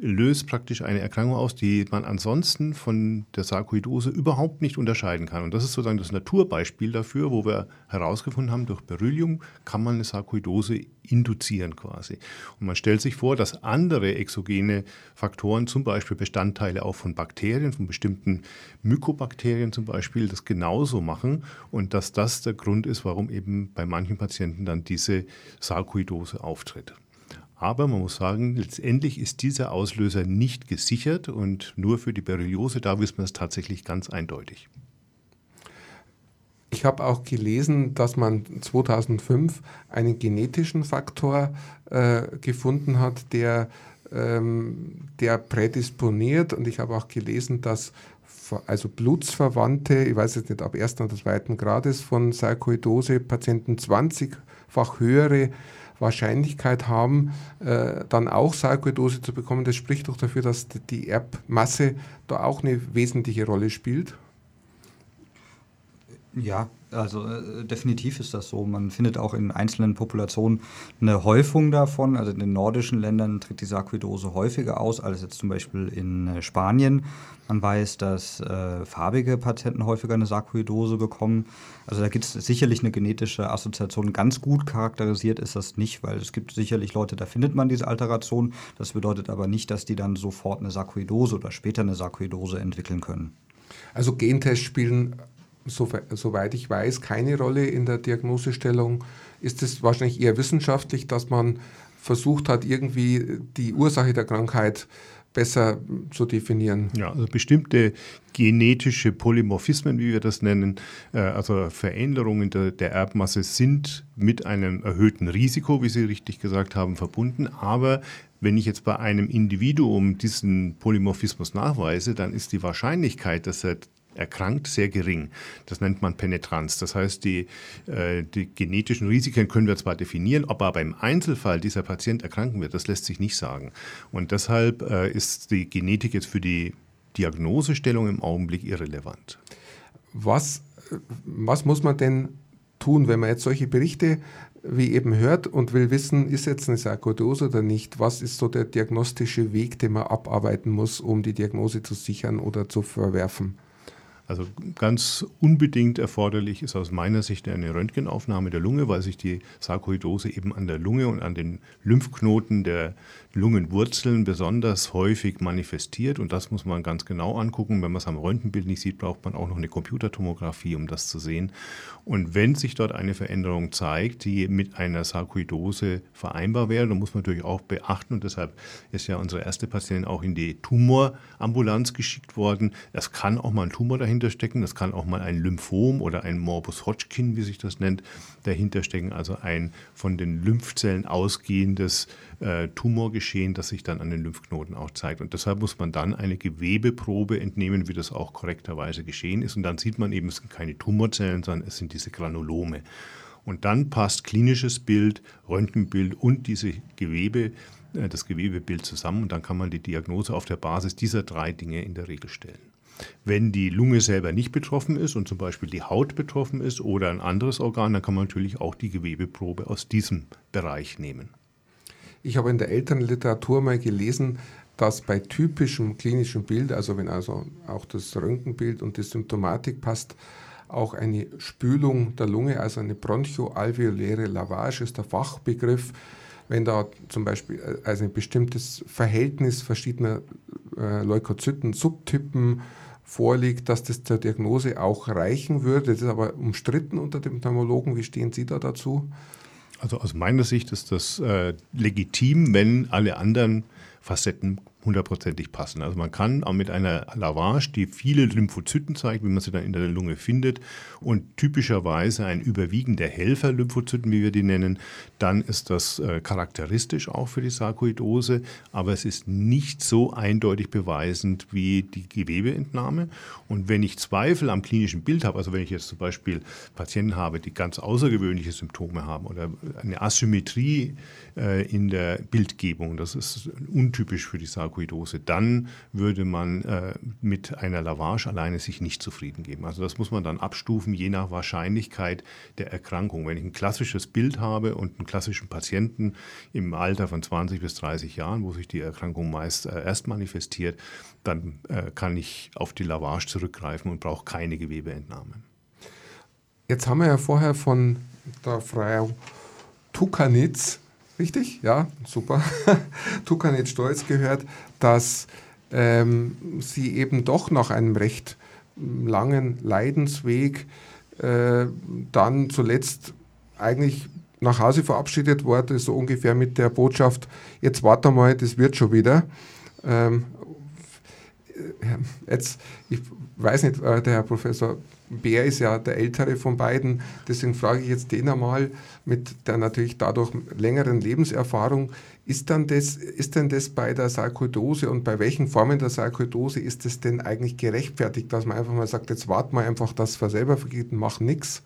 löst praktisch eine Erkrankung aus, die man ansonsten von der Sarkoidose überhaupt nicht unterscheiden kann. Und das ist sozusagen das Naturbeispiel dafür, wo wir herausgefunden haben, durch Beryllium kann man eine Sarkoidose induzieren quasi. Und man stellt sich vor, dass andere exogene Faktoren, zum Beispiel Bestandteile auch von Bakterien, von bestimmten Mykobakterien zum Beispiel, das genauso machen und dass das der Grund ist, warum eben bei manchen Patienten dann diese Sarkoidose auftritt. Aber man muss sagen, letztendlich ist dieser Auslöser nicht gesichert und nur für die Berylliose, da wissen wir es tatsächlich ganz eindeutig. Ich habe auch gelesen, dass man 2005 einen genetischen Faktor äh, gefunden hat, der, ähm, der prädisponiert. Und ich habe auch gelesen, dass also Blutsverwandte, ich weiß jetzt nicht ab ersten oder zweiten Grades von Sarkoidose, Patienten 20-fach höhere Wahrscheinlichkeit haben, äh, dann auch Sarkoidose zu bekommen. Das spricht doch dafür, dass die Erbmasse da auch eine wesentliche Rolle spielt. Ja, also äh, definitiv ist das so. Man findet auch in einzelnen Populationen eine Häufung davon. Also in den nordischen Ländern tritt die Sarkoidose häufiger aus als jetzt zum Beispiel in äh, Spanien. Man weiß, dass äh, farbige Patienten häufiger eine Sarkoidose bekommen. Also da gibt es sicherlich eine genetische Assoziation. Ganz gut charakterisiert ist das nicht, weil es gibt sicherlich Leute, da findet man diese Alteration. Das bedeutet aber nicht, dass die dann sofort eine Sarkoidose oder später eine Sarkoidose entwickeln können. Also Gentests spielen soweit ich weiß, keine Rolle in der Diagnosestellung. Ist es wahrscheinlich eher wissenschaftlich, dass man versucht hat, irgendwie die Ursache der Krankheit besser zu definieren. Ja, also bestimmte genetische Polymorphismen, wie wir das nennen, äh, also Veränderungen der, der, Erbmasse sind mit einem erhöhten Risiko, wie Sie richtig gesagt haben, verbunden. Aber wenn ich jetzt bei einem Individuum diesen Polymorphismus nachweise, dann ist die Wahrscheinlichkeit, dass er erkrankt, sehr gering. Das nennt man Penetranz. Das heißt, die, äh, die genetischen Risiken können wir zwar definieren, ob aber im Einzelfall dieser Patient erkranken wird, das lässt sich nicht sagen. Und deshalb äh, ist die Genetik jetzt für die Diagnosestellung im Augenblick irrelevant. Was, was muss man denn tun, wenn man jetzt solche Berichte wie eben hört und will wissen, ist jetzt eine Sarkoidose oder nicht? Was ist so der diagnostische Weg, den man abarbeiten muss, um die Diagnose zu sichern oder zu verwerfen? Also ganz unbedingt erforderlich ist aus meiner Sicht eine Röntgenaufnahme der Lunge, weil sich die Sarkoidose eben an der Lunge und an den Lymphknoten der Lungenwurzeln besonders häufig manifestiert. Und das muss man ganz genau angucken. Wenn man es am Röntgenbild nicht sieht, braucht man auch noch eine Computertomographie, um das zu sehen. Und wenn sich dort eine Veränderung zeigt, die mit einer Sarkoidose vereinbar wäre, dann muss man natürlich auch beachten, und deshalb ist ja unsere erste Patientin auch in die Tumorambulanz geschickt worden. Es kann auch mal ein Tumor dahinter stecken, das kann auch mal ein Lymphom oder ein Morbus Hodgkin, wie sich das nennt, dahinter stecken, also ein von den Lymphzellen ausgehendes äh, Tumorgeschehen, das sich dann an den Lymphknoten auch zeigt. Und deshalb muss man dann eine Gewebeprobe entnehmen, wie das auch korrekterweise geschehen ist. Und dann sieht man eben, es sind keine Tumorzellen, sondern es sind diese Granulome. Und dann passt klinisches Bild, Röntgenbild und diese Gewebe, äh, das Gewebebild zusammen und dann kann man die Diagnose auf der Basis dieser drei Dinge in der Regel stellen. Wenn die Lunge selber nicht betroffen ist und zum Beispiel die Haut betroffen ist oder ein anderes Organ, dann kann man natürlich auch die Gewebeprobe aus diesem Bereich nehmen. Ich habe in der Elternliteratur mal gelesen, dass bei typischem klinischem Bild, also wenn also auch das Röntgenbild und die Symptomatik passt, auch eine Spülung der Lunge, also eine bronchoalveoläre Lavage ist der Fachbegriff, wenn da zum Beispiel äh, also ein bestimmtes Verhältnis verschiedener äh, Leukozyten-Subtypen vorliegt, dass das zur Diagnose auch reichen würde. Das ist aber umstritten unter dem Pneumologen. Wie stehen Sie da dazu? Also aus meiner Sicht ist das äh, legitim, wenn alle anderen Facetten hundertprozentig passen. Also man kann auch mit einer Lavage, die viele Lymphozyten zeigt, wie man sie dann in der Lunge findet, und typischerweise ein Überwiegen der Helfer-Lymphozyten, wie wir die nennen, dann ist das äh, charakteristisch auch für die Sarkoidose, aber es ist nicht so eindeutig beweisend wie die Gewebeentnahme. Und wenn ich Zweifel am klinischen Bild habe, also wenn ich jetzt zum Beispiel Patienten habe, die ganz außergewöhnliche Symptome haben oder eine Asymmetrie äh, in der Bildgebung, das ist untypisch für die Sarkoidose, Sarkoidose, dann würde man äh, mit einer Lavage alleine sich nicht zufrieden geben. Also das muss man dann abstufen, je nach Wahrscheinlichkeit der Erkrankung. Wenn ich ein klassisches Bild habe und einen klassischen Patienten im Alter von 20 bis 30 Jahren, wo sich die Erkrankung meist äh, erst manifestiert, dann äh, kann ich auf die Lavage zurückgreifen und brauche keine Gewebeentnahme. Jetzt haben wir ja vorher von der Frau Tukanitz Richtig? Ja, super. Tukan jetzt stolz gehört, dass ähm, sie eben doch nach einem recht langen Leidensweg äh, dann zuletzt eigentlich nach Hause verabschiedet wurde, so ungefähr mit der Botschaft, jetzt warte mal, das wird schon wieder. Ähm, äh, jetzt, ich weiß nicht, äh, der Herr Professor Bär ist ja der ältere von beiden, deswegen frage ich jetzt den einmal mit der natürlich dadurch längeren Lebenserfahrung, ist, dann das, ist denn das bei der Sarkoidose und bei welchen Formen der Sarkoidose ist es denn eigentlich gerechtfertigt, dass man einfach mal sagt, jetzt warten wir einfach, dass wir selber vergeht und machen nichts?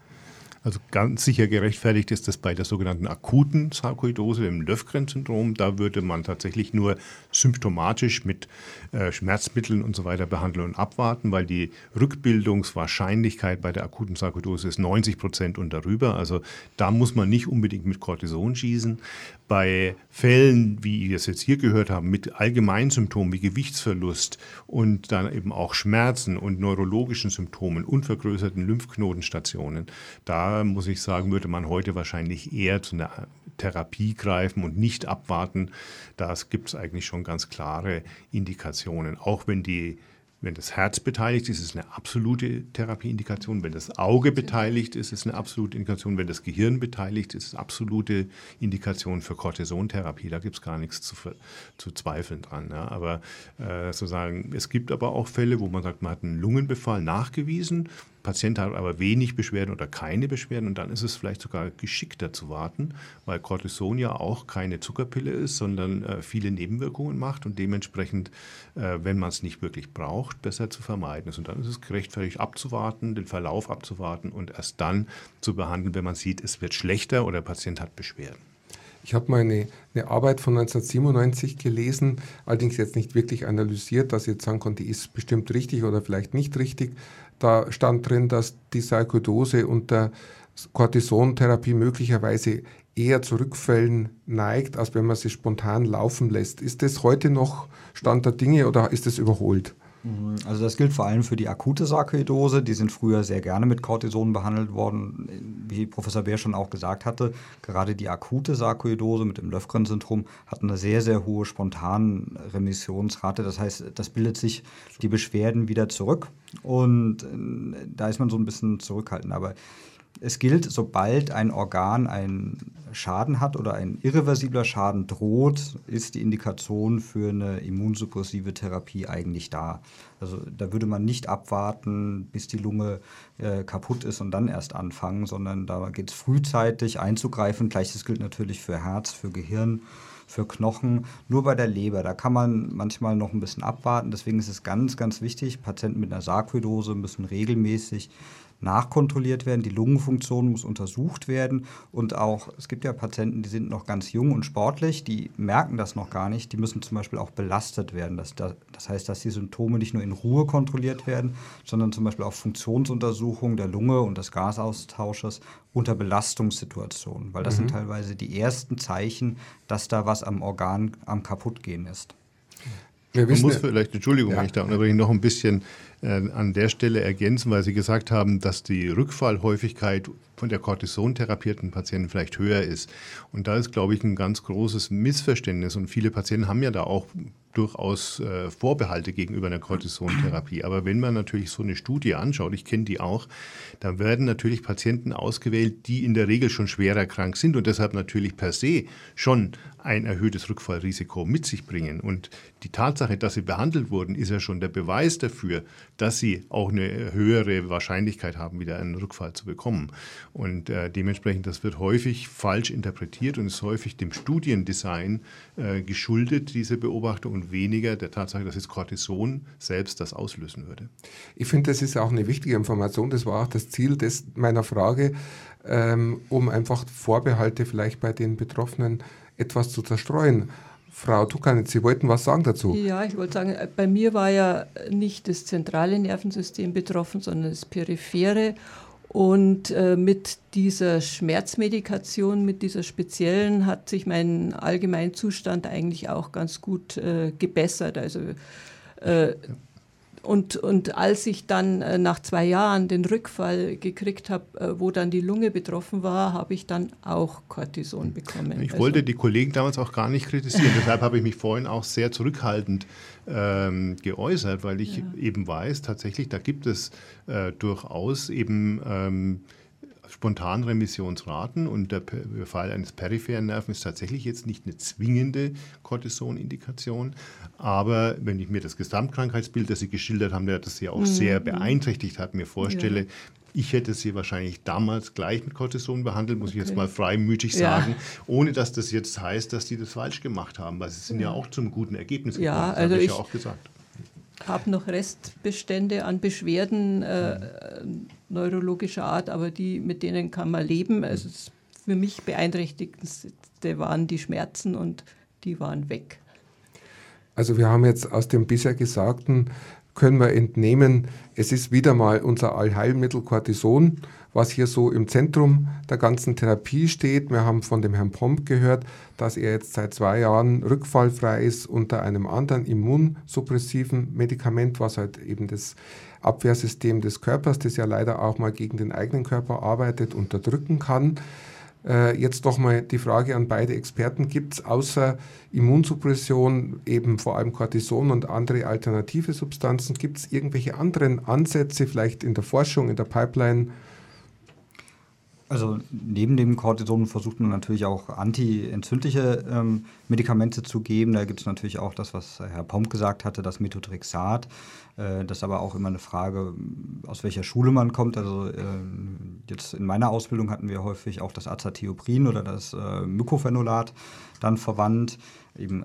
Also ganz sicher gerechtfertigt ist das bei der sogenannten akuten Sarkoidose, dem Löfgren-Syndrom. Da würde man tatsächlich nur symptomatisch mit äh, Schmerzmitteln und so weiter behandeln und abwarten, weil die Rückbildungswahrscheinlichkeit bei der akuten Sarkoidose ist 90 Prozent und darüber. Also da muss man nicht unbedingt mit Cortison schießen. Bei Fällen, wie wir es jetzt hier gehört haben, mit Allgemeinsymptomen wie Gewichtsverlust und dann eben auch Schmerzen und neurologischen Symptomen und vergrößerten Lymphknotenstationen, da muss ich sagen, würde man heute wahrscheinlich eher zu einer Therapie greifen und nicht abwarten. Da gibt es eigentlich schon ganz klare Indikationen, auch wenn die wenn das Herz beteiligt ist, ist es eine absolute Therapieindikation. Wenn das Auge beteiligt ist, ist es eine absolute Indikation. Wenn das Gehirn beteiligt ist, ist es absolute Indikation für Cortisontherapie. Da gibt es gar nichts zu, zu zweifeln dran. Ja. Aber äh, sozusagen, es gibt aber auch Fälle, wo man sagt, man hat einen Lungenbefall nachgewiesen Patient hat aber wenig Beschwerden oder keine Beschwerden und dann ist es vielleicht sogar geschickter zu warten, weil Cortison ja auch keine Zuckerpille ist, sondern äh, viele Nebenwirkungen macht und dementsprechend, äh, wenn man es nicht wirklich braucht, besser zu vermeiden ist. Und dann ist es gerechtfertigt abzuwarten, den Verlauf abzuwarten und erst dann zu behandeln, wenn man sieht, es wird schlechter oder der Patient hat Beschwerden. Ich habe mal eine, eine, Arbeit von 1997 gelesen, allerdings jetzt nicht wirklich analysiert, dass ich jetzt sagen konnte, ist bestimmt richtig oder vielleicht nicht richtig. Da stand drin, dass die Sarkoidose unter Cortisontherapie möglicherweise eher zu Rückfällen neigt, als wenn man sie spontan laufen lässt. Ist das heute noch Stand der Dinge oder ist das überholt? Mhm. Also das gilt vor allem für die akute Sarkoidose. Die sind früher sehr gerne mit Cortison behandelt worden. Wie Professor Beer schon auch gesagt hatte, gerade die akute Sarkoidose mit dem Löfgren-Syndrom hat eine sehr, sehr hohe spontane Remissionsrate. Das heißt, das bildet sich die Beschwerden wieder zurück und äh, da ist man so ein bisschen zurückhaltend. Aber es gilt, sobald ein Organ einen Schaden hat oder ein irreversibler Schaden droht, ist die Indikation für eine immunsuppressive Therapie eigentlich da. Also da würde man nicht abwarten, bis die Lunge äh, kaputt ist und dann erst anfangen, sondern da geht es frühzeitig einzugreifen. Gleiches gilt natürlich für Herz, für Gehirn für Knochen, nur bei der Leber. Da kann man manchmal noch ein bisschen abwarten. Deswegen ist es ganz, ganz wichtig, Patienten mit einer Sarkoidose müssen regelmäßig nachkontrolliert werden, die Lungenfunktion muss untersucht werden und auch, es gibt ja Patienten, die sind noch ganz jung und sportlich, die merken das noch gar nicht, die müssen zum Beispiel auch belastet werden. Das, das heißt, dass die Symptome nicht nur in Ruhe kontrolliert werden, sondern zum Beispiel auch Funktionsuntersuchungen der Lunge und des Gasaustausches unter Belastungssituationen, weil das mhm. sind teilweise die ersten Zeichen, dass da was am Organ am kaputtgehen ist. Man muss vielleicht, Entschuldigung, ja. wenn ich da unterbreche, noch ein bisschen an der Stelle ergänzen, weil Sie gesagt haben, dass die Rückfallhäufigkeit von der Cortison-therapierten Patienten vielleicht höher ist. Und da ist, glaube ich, ein ganz großes Missverständnis. Und viele Patienten haben ja da auch durchaus äh, Vorbehalte gegenüber einer Cortisontherapie. Aber wenn man natürlich so eine Studie anschaut, ich kenne die auch, dann werden natürlich Patienten ausgewählt, die in der Regel schon schwerer krank sind und deshalb natürlich per se schon ein erhöhtes Rückfallrisiko mit sich bringen. Und die Tatsache, dass sie behandelt wurden, ist ja schon der Beweis dafür, dass sie auch eine höhere Wahrscheinlichkeit haben, wieder einen Rückfall zu bekommen. Und äh, dementsprechend, das wird häufig falsch interpretiert und ist häufig dem Studiendesign äh, geschuldet, diese Beobachtung, und weniger der Tatsache, dass jetzt Cortison selbst das auslösen würde. Ich finde, das ist auch eine wichtige Information. Das war auch das Ziel des, meiner Frage, ähm, um einfach Vorbehalte vielleicht bei den Betroffenen etwas zu zerstreuen. Frau Tukanitz, Sie wollten was sagen dazu? Ja, ich wollte sagen, äh, bei mir war ja nicht das zentrale Nervensystem betroffen, sondern das periphere. Und äh, mit dieser Schmerzmedikation, mit dieser speziellen, hat sich mein Allgemeinzustand eigentlich auch ganz gut äh, gebessert. Also äh, und, und als ich dann äh, nach zwei Jahren den Rückfall gekriegt habe, äh, wo dann die Lunge betroffen war, habe ich dann auch Cortison bekommen. Ich also, wollte die Kollegen damals auch gar nicht kritisieren. Deshalb habe ich mich vorhin auch sehr zurückhaltend ähm, geäußert, weil ich ja. eben weiß, tatsächlich, da gibt es äh, durchaus eben ähm, Spontanremissionsraten und der Befall eines peripheren Nerven ist tatsächlich jetzt nicht eine zwingende Cortison-Indikation. Aber wenn ich mir das Gesamtkrankheitsbild, das Sie geschildert haben, das Sie auch mhm. sehr beeinträchtigt hat, mir vorstelle, ja. Ich hätte sie wahrscheinlich damals gleich mit Cortison behandelt, muss okay. ich jetzt mal freimütig sagen, ja. ohne dass das jetzt heißt, dass die das falsch gemacht haben, weil sie sind ja, ja auch zum guten Ergebnis gekommen, ja, also habe ich, ich ja auch gesagt habe noch Restbestände an Beschwerden äh, neurologischer Art, aber die, mit denen kann man leben. Also für mich beeinträchtigendste waren die Schmerzen und die waren weg. Also wir haben jetzt aus dem bisher Gesagten, können wir entnehmen, es ist wieder mal unser Allheilmittel Cortison was hier so im Zentrum der ganzen Therapie steht. Wir haben von dem Herrn Pomp gehört, dass er jetzt seit zwei Jahren rückfallfrei ist unter einem anderen immunsuppressiven Medikament, was halt eben das Abwehrsystem des Körpers, das ja leider auch mal gegen den eigenen Körper arbeitet, unterdrücken kann. Äh, jetzt nochmal die Frage an beide Experten. Gibt es außer Immunsuppression, eben vor allem Cortison und andere alternative Substanzen, gibt es irgendwelche anderen Ansätze, vielleicht in der Forschung, in der Pipeline, also neben dem Cortison versucht man natürlich auch antientzündliche ähm, Medikamente zu geben. Da gibt es natürlich auch das, was Herr Pomp gesagt hatte, das Methotrexat. Äh, das ist aber auch immer eine Frage, aus welcher Schule man kommt. Also äh, jetzt in meiner Ausbildung hatten wir häufig auch das Azathioprin oder das äh, Mycophenolate dann verwandt. Eben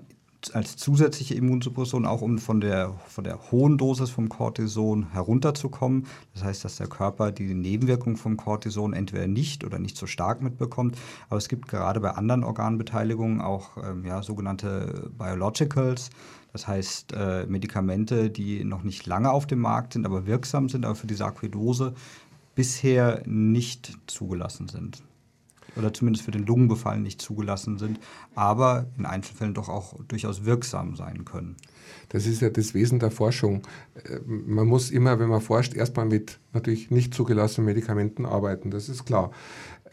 als zusätzliche Immunsuppression, auch um von der, von der hohen Dosis vom Cortison herunterzukommen. Das heißt, dass der Körper die Nebenwirkung vom Cortison entweder nicht oder nicht so stark mitbekommt. Aber es gibt gerade bei anderen Organbeteiligungen auch ähm, ja, sogenannte Biologicals, das heißt äh, Medikamente, die noch nicht lange auf dem Markt sind, aber wirksam sind, aber für die Sarkoidose bisher nicht zugelassen sind. Oder zumindest für den Lungenbefall nicht zugelassen sind, aber in Einzelfällen doch auch durchaus wirksam sein können. Das ist ja das Wesen der Forschung. Äh, man muss immer, wenn man forscht, erstmal mit natürlich nicht zugelassenen Medikamenten arbeiten, das ist klar.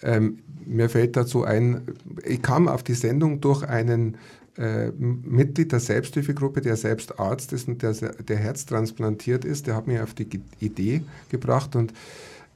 Ähm, mir fällt dazu ein, ich kam auf die Sendung durch einen äh, Mitglied der Selbsthilfegruppe, der selbst Arzt ist und der, der Herz transplantiert ist, der hat mich auf die Idee gebracht und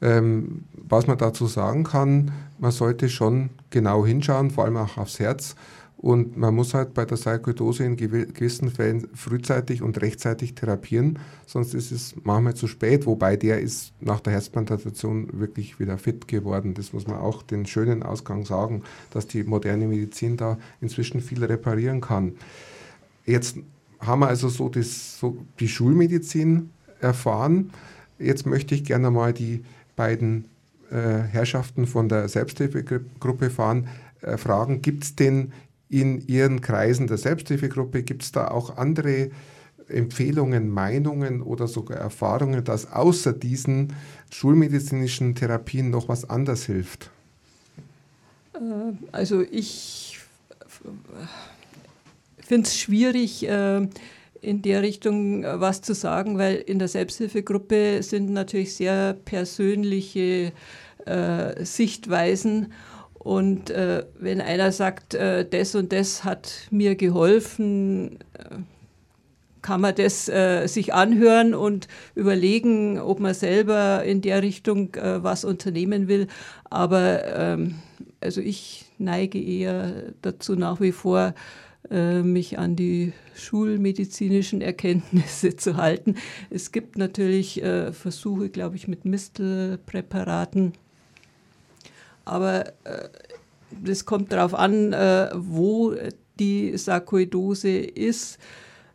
ähm, was man dazu sagen kann, man sollte schon genau hinschauen, vor allem auch aufs Herz und man muss halt bei der Sarkoidose in gewissen Fällen frühzeitig und rechtzeitig therapieren, sonst ist es manchmal zu spät, wobei der ist nach der Herzplantation wirklich wieder fit geworden. Das muss man auch den schönen Ausgang sagen, dass die moderne Medizin da inzwischen viel reparieren kann. Jetzt haben wir also so, das, so die Schulmedizin erfahren. Jetzt möchte ich gerne mal die beiden äh, Herrschaften von der Selbsthilfegruppe fahren, äh, fragen, gibt es denn in Ihren Kreisen der Selbsthilfegruppe, gibt es da auch andere Empfehlungen, Meinungen oder sogar Erfahrungen, dass außer diesen schulmedizinischen Therapien noch was anders hilft? Äh, also ich finde es schwierig, äh, in der Richtung äh, was zu sagen, weil in der Selbsthilfegruppe sind natürlich sehr persönliche Sichtweisen und äh, wenn einer sagt, äh, das und das hat mir geholfen, äh, kann man das äh, sich anhören und überlegen, ob man selber in der Richtung äh, was unternehmen will. Aber ähm, also ich neige eher dazu nach wie vor, äh, mich an die schulmedizinischen Erkenntnisse zu halten. Es gibt natürlich Versuche, glaube ich, mit Mistelpräparaten aber äh, das kommt darauf an, äh, wo die Sarkoidose ist.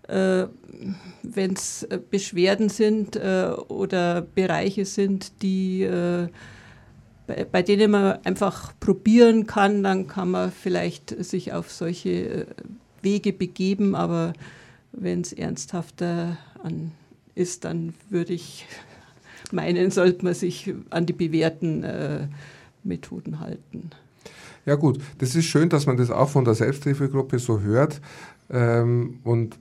Äh, Wenn es äh, Beschwerden sind äh, oder Bereiche sind, die, äh, bei, denen man einfach probieren kann, dann kann man vielleicht sich auf solche Wege begeben. Aber wenn es ernsthafter ist, dann würde ich meinen, sollte man sich an die bewährten Methoden halten. Ja gut, das ist schön, dass man das auch von der Selbsthilfegruppe so hört. Ähm, und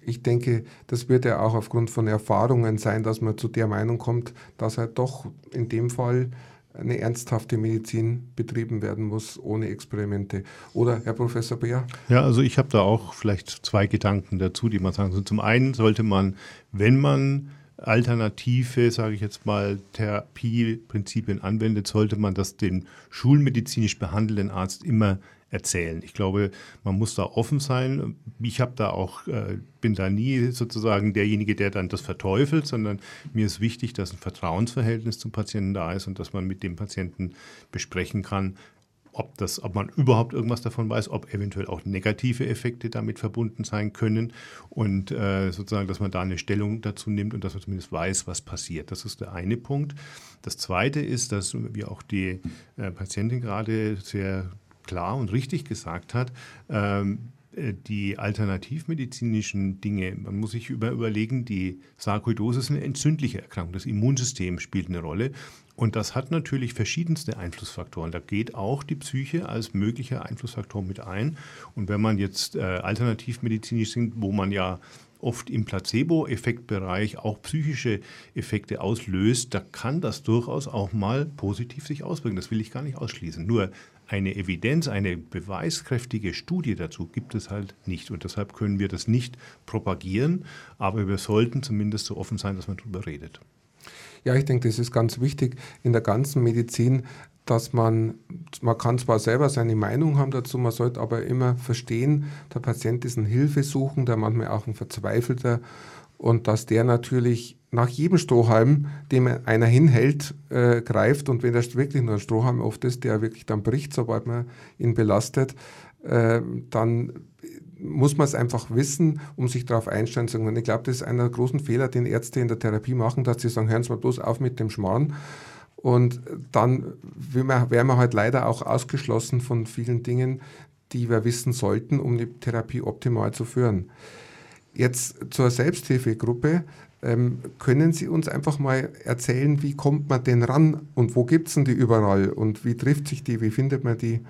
ich denke, das wird ja auch aufgrund von Erfahrungen sein, dass man zu der Meinung kommt, dass halt doch in dem Fall eine ernsthafte Medizin betrieben werden muss, ohne Experimente. Oder, Herr Professor Beer? Ja, also ich habe da auch vielleicht zwei Gedanken dazu, die man sagen soll. Zum einen sollte man, wenn man alternative, sage ich jetzt mal, Therapieprinzipien anwendet, sollte man das den schulmedizinisch behandelnden Arzt immer erzählen. Ich glaube, man muss da offen sein. Ich habe da auch, äh, bin da nie sozusagen derjenige, der dann das verteufelt, sondern mir ist wichtig, dass ein Vertrauensverhältnis zum Patienten da ist und dass man mit dem Patienten besprechen kann, ob, das, ob man überhaupt irgendwas davon weiß, ob eventuell auch negative Effekte damit verbunden sein können und äh, sozusagen, dass man da eine Stellung dazu nimmt und dass man zumindest weiß, was passiert. Das ist der eine Punkt. Das zweite ist, dass, wie auch die äh, Patientin gerade sehr klar und richtig gesagt hat, ähm, äh, die alternativmedizinischen Dinge, man muss sich über, überlegen, die Sarkoidose ist eine entzündliche Erkrankung, das Immunsystem spielt eine Rolle und das hat natürlich verschiedenste Einflussfaktoren. Da geht auch die Psyche als möglicher Einflussfaktor mit ein. Und wenn man jetzt äh, alternativmedizinisch sind, wo man ja oft im Placebo-Effektbereich auch psychische Effekte auslöst, da kann das durchaus auch mal positiv sich auswirken. Das will ich gar nicht ausschließen. Nur eine Evidenz, eine beweiskräftige Studie dazu gibt es halt nicht. Und deshalb können wir das nicht propagieren, aber wir sollten zumindest so offen sein, dass man darüber redet. Ja, ich denke, das ist ganz wichtig in der ganzen Medizin, dass man, man kann zwar selber seine Meinung haben dazu, man sollte aber immer verstehen, der Patient ist ein Hilfesuchender, manchmal auch ein Verzweifelter und dass der natürlich nach jedem Strohhalm, dem einer hinhält, äh, greift und wenn das wirklich nur ein Strohhalm oft ist, der wirklich dann bricht, sobald man ihn belastet, äh, dann muss man es einfach wissen, um sich darauf einstellen zu können. Ich glaube, das ist einer der großen Fehler, den Ärzte in der Therapie machen, dass sie sagen, hören Sie mal bloß auf mit dem Schmarrn. Und dann wären wir halt leider auch ausgeschlossen von vielen Dingen, die wir wissen sollten, um die Therapie optimal zu führen. Jetzt zur Selbsthilfegruppe. Ähm, können Sie uns einfach mal erzählen, wie kommt man denn ran und wo gibt es denn die überall und wie trifft sich die, wie findet man die?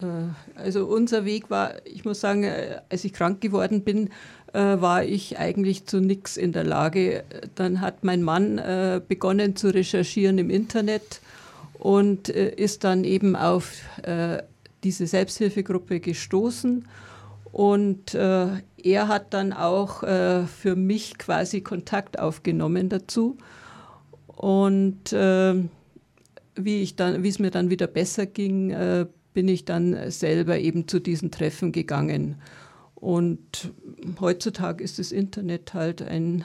Äh, also unser Weg war, ich muss sagen, äh, als ich krank geworden bin, äh, war ich eigentlich zu nichts in der Lage. Dann hat mein Mann begonnen zu recherchieren im Internet und ist dann eben auf diese Selbsthilfegruppe gestoßen. Und er hat dann auch äh, für mich quasi Kontakt aufgenommen dazu. Und äh, wie, es mir dann wieder besser ging, äh, bin ich dann selber eben zu diesen Treffen gegangen. Und heutzutage ist das Internet halt ein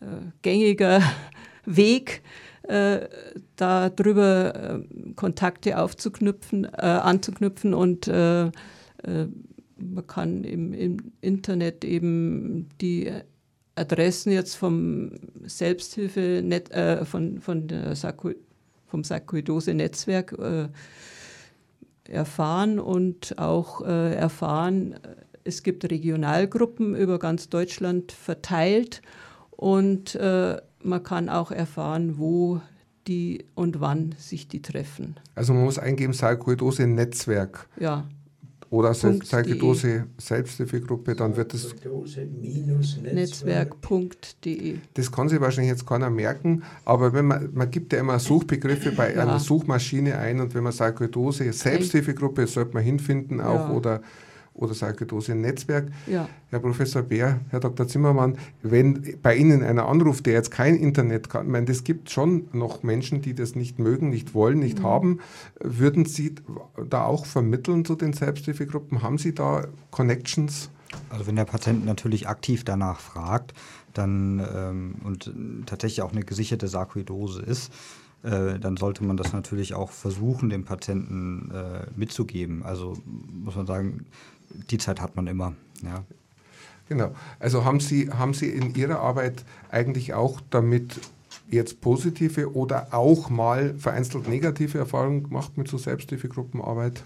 äh, gängiger Weg, äh, darüber äh, Kontakte aufzuknüpfen, äh, anzuknüpfen und äh, äh, man kann im, im Internet eben die Adressen jetzt vom Selbsthilfe, äh, von, von der Sarko, vom Sarkoidose-Netzwerk äh, erfahren und auch äh, erfahren, es gibt Regionalgruppen über ganz Deutschland verteilt und äh, man kann auch erfahren, wo die und wann sich die treffen. Also man muss eingeben Sarkoidose-Netzwerk. Ja. Oder Sarkoidose Selbsthilfegruppe, dann wird es Netzwerk.de. Das kann sich wahrscheinlich jetzt keiner merken, aber wenn man, man gibt ja immer Suchbegriffe bei ja. einer Suchmaschine ein und wenn man Sarkoidose Selbsthilfegruppe sollte man hinfinden auch ja. oder oder Sarkoidose-Netzwerk. Ja. Herr Professor Bär, Herr Dr. Zimmermann, wenn bei Ihnen einer anruft, der jetzt kein Internet kann, ich meine, das gibt schon noch Menschen, die das nicht mögen, nicht wollen, nicht mhm. haben. Würden Sie da auch vermitteln zu den Selbsthilfegruppen? Haben Sie da Connections? Also wenn der Patient natürlich aktiv danach fragt, dann ähm, und tatsächlich auch eine gesicherte Sarkoidose ist, äh, dann sollte man das natürlich auch versuchen, dem Patienten äh, mitzugeben. Also muss man sagen, die Zeit hat man immer. Ja. Genau. Also haben Sie, haben Sie in Ihrer Arbeit eigentlich auch damit jetzt positive oder auch mal vereinzelt negative Erfahrungen gemacht mit so Selbsthilfegruppenarbeit?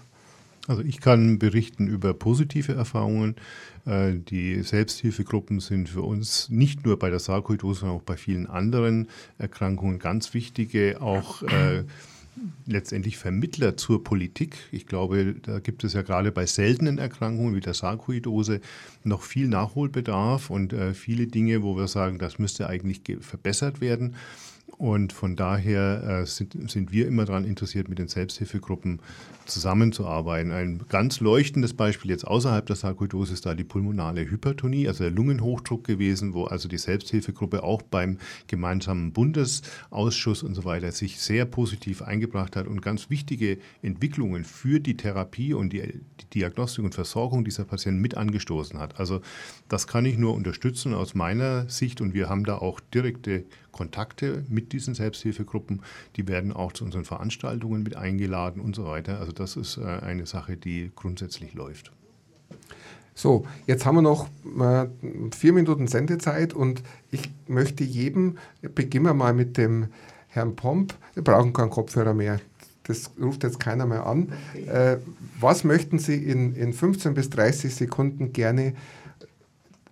Also ich kann berichten über positive Erfahrungen. Äh, die Selbsthilfegruppen sind für uns nicht nur bei der Sarkoidose, sondern auch bei vielen anderen Erkrankungen ganz wichtige, auch äh, letztendlich Vermittler zur Politik. Ich glaube, da gibt es ja gerade bei seltenen Erkrankungen wie der Sarkoidose noch viel Nachholbedarf und äh, viele Dinge, wo wir sagen, das müsste eigentlich verbessert werden. Und von daher äh, sind, sind wir immer daran interessiert, mit den Selbsthilfegruppen zusammenzuarbeiten. Ein ganz leuchtendes Beispiel jetzt außerhalb der Sarkoidose ist da die pulmonale Hypertonie, also der Lungenhochdruck gewesen, wo also die Selbsthilfegruppe auch beim gemeinsamen Bundesausschuss und so weiter sich sehr positiv eingebracht hat und ganz wichtige Entwicklungen für die Therapie und die, die Diagnostik und Versorgung dieser Patienten mit angestoßen hat. Also das kann ich nur unterstützen aus meiner Sicht und wir haben da auch direkte Kontakte mit diesen Selbsthilfegruppen. Die werden auch zu unseren Veranstaltungen mit eingeladen und so weiter. Also das ist äh, eine Sache, die grundsätzlich läuft. So, jetzt haben wir noch äh, vier Minuten Sendezeit und ich möchte jedem, beginnen wir mal mit dem Herrn Pomp, wir brauchen keinen Kopfhörer mehr, das ruft jetzt keiner mehr an. Äh, was möchten Sie in, in 15 bis 30 Sekunden gerne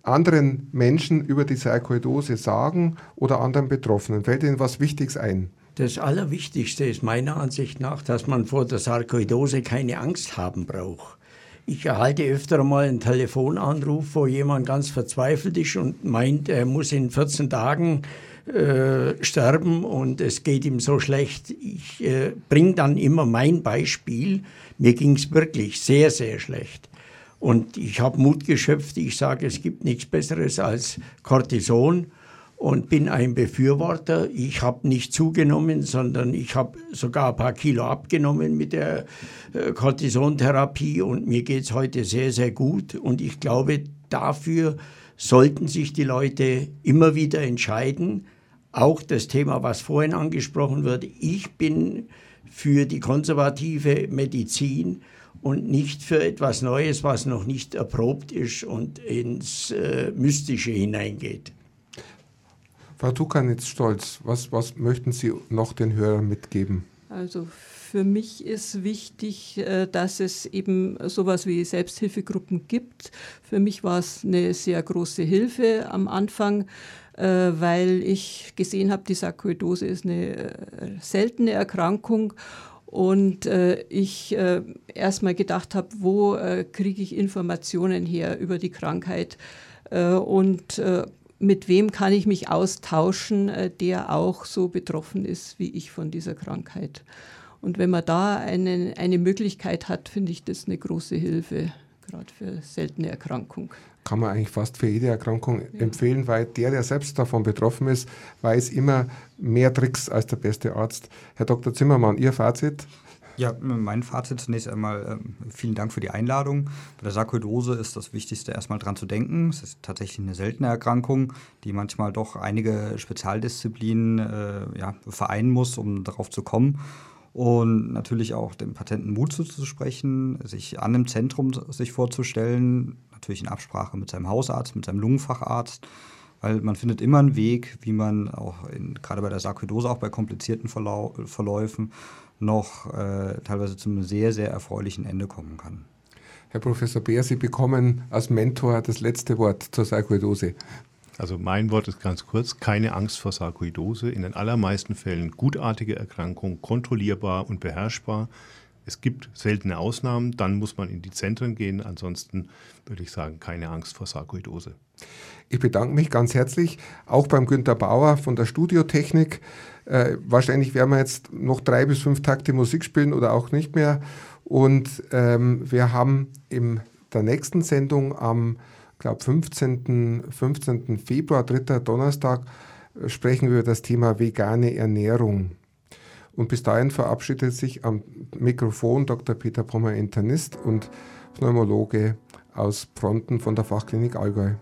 anderen Menschen über die Sarkoidose sagen oder anderen Betroffenen? Fällt Ihnen was Wichtiges ein? Das Allerwichtigste ist meiner Ansicht nach, dass man vor der Sarkoidose keine Angst haben braucht. Ich erhalte öfter mal einen Telefonanruf, wo jemand ganz verzweifelt ist und meint, er muss in 14 Tagen äh, sterben und es geht ihm so schlecht. Ich äh, bringe dann immer mein Beispiel. Mir ging es wirklich sehr, sehr schlecht. Und ich habe Mut geschöpft. Ich sage, es gibt nichts Besseres als Cortison und bin ein Befürworter. Ich habe nicht zugenommen, sondern ich habe sogar ein paar Kilo abgenommen mit der äh, Cortisontherapie und mir geht es heute sehr, sehr gut. Und ich glaube, dafür sollten sich die Leute immer wieder entscheiden. Auch das Thema, was vorhin angesprochen wurde. Ich bin für die konservative Medizin und nicht für etwas Neues, was noch nicht erprobt ist und ins äh, Mystische hineingeht. Frau Tukanitz-Stolz, was, was möchten Sie noch den Hörern mitgeben? Also für mich ist wichtig, äh, dass es eben sowas wie Selbsthilfegruppen gibt. Für mich war es eine sehr große Hilfe am Anfang, äh, weil ich gesehen habe, die Sarkoidose ist eine äh, seltene Erkrankung und ich äh, erstmal gedacht habe, wo kriege ich Informationen her über die Krankheit und mit wem kann ich mich austauschen, äh, der auch so betroffen ist wie ich von dieser Krankheit. Und wenn man da eine, eine Möglichkeit hat, finde ich das eine große Hilfe, gerade für seltene Erkrankungen kann man eigentlich fast für jede Erkrankung ja. empfehlen, weil der, der selbst davon betroffen ist, weiß immer mehr Tricks als der beste Arzt. Herr Dr. Zimmermann, Ihr Fazit? Ja, mein Fazit zunächst einmal, ähm, vielen Dank für die Einladung. Bei der Sarkoidose ist das Wichtigste erstmal dran zu denken. Es ist tatsächlich eine seltene Erkrankung, die manchmal doch einige Spezialdisziplinen äh, ja, vereinen muss, um darauf zu kommen. Und natürlich auch dem Patenten Mut zuzusprechen, sich an einem Zentrum sich vorzustellen, natürlich in Absprache mit seinem Hausarzt, mit seinem Lungenfacharzt, weil man findet immer einen Weg, wie man auch in, gerade bei der Sarkoidose, auch bei komplizierten Verlau Verläufen, noch äh, teilweise zu einem sehr, sehr erfreulichen Ende kommen kann. Herr Professor Beer, Sie bekommen als Mentor das letzte Wort zur Sarkoidose. Also mein Wort ist ganz kurz, keine Angst vor Sarkoidose. In den allermeisten Fällen gutartige Erkrankung, kontrollierbar und beherrschbar. Es gibt seltene Ausnahmen, dann muss man in die Zentren gehen. Ansonsten würde ich sagen, keine Angst vor Sarkoidose. Ich bedanke mich ganz herzlich, auch beim Günter Bauer von der Studiotechnik. Äh, wahrscheinlich werden wir jetzt noch drei bis fünf Takte Musik spielen oder auch nicht mehr. Und ähm, wir haben in der nächsten Sendung am glaube 15. 15. Februar, dritter Donnerstag, äh, sprechen wir über das Thema vegane Ernährung. Und bis dahin verabschiedet sich am Mikrofon Dr. Peter Pommer, Internist und Pneumologe aus Fronten von der Fachklinik Allgäu.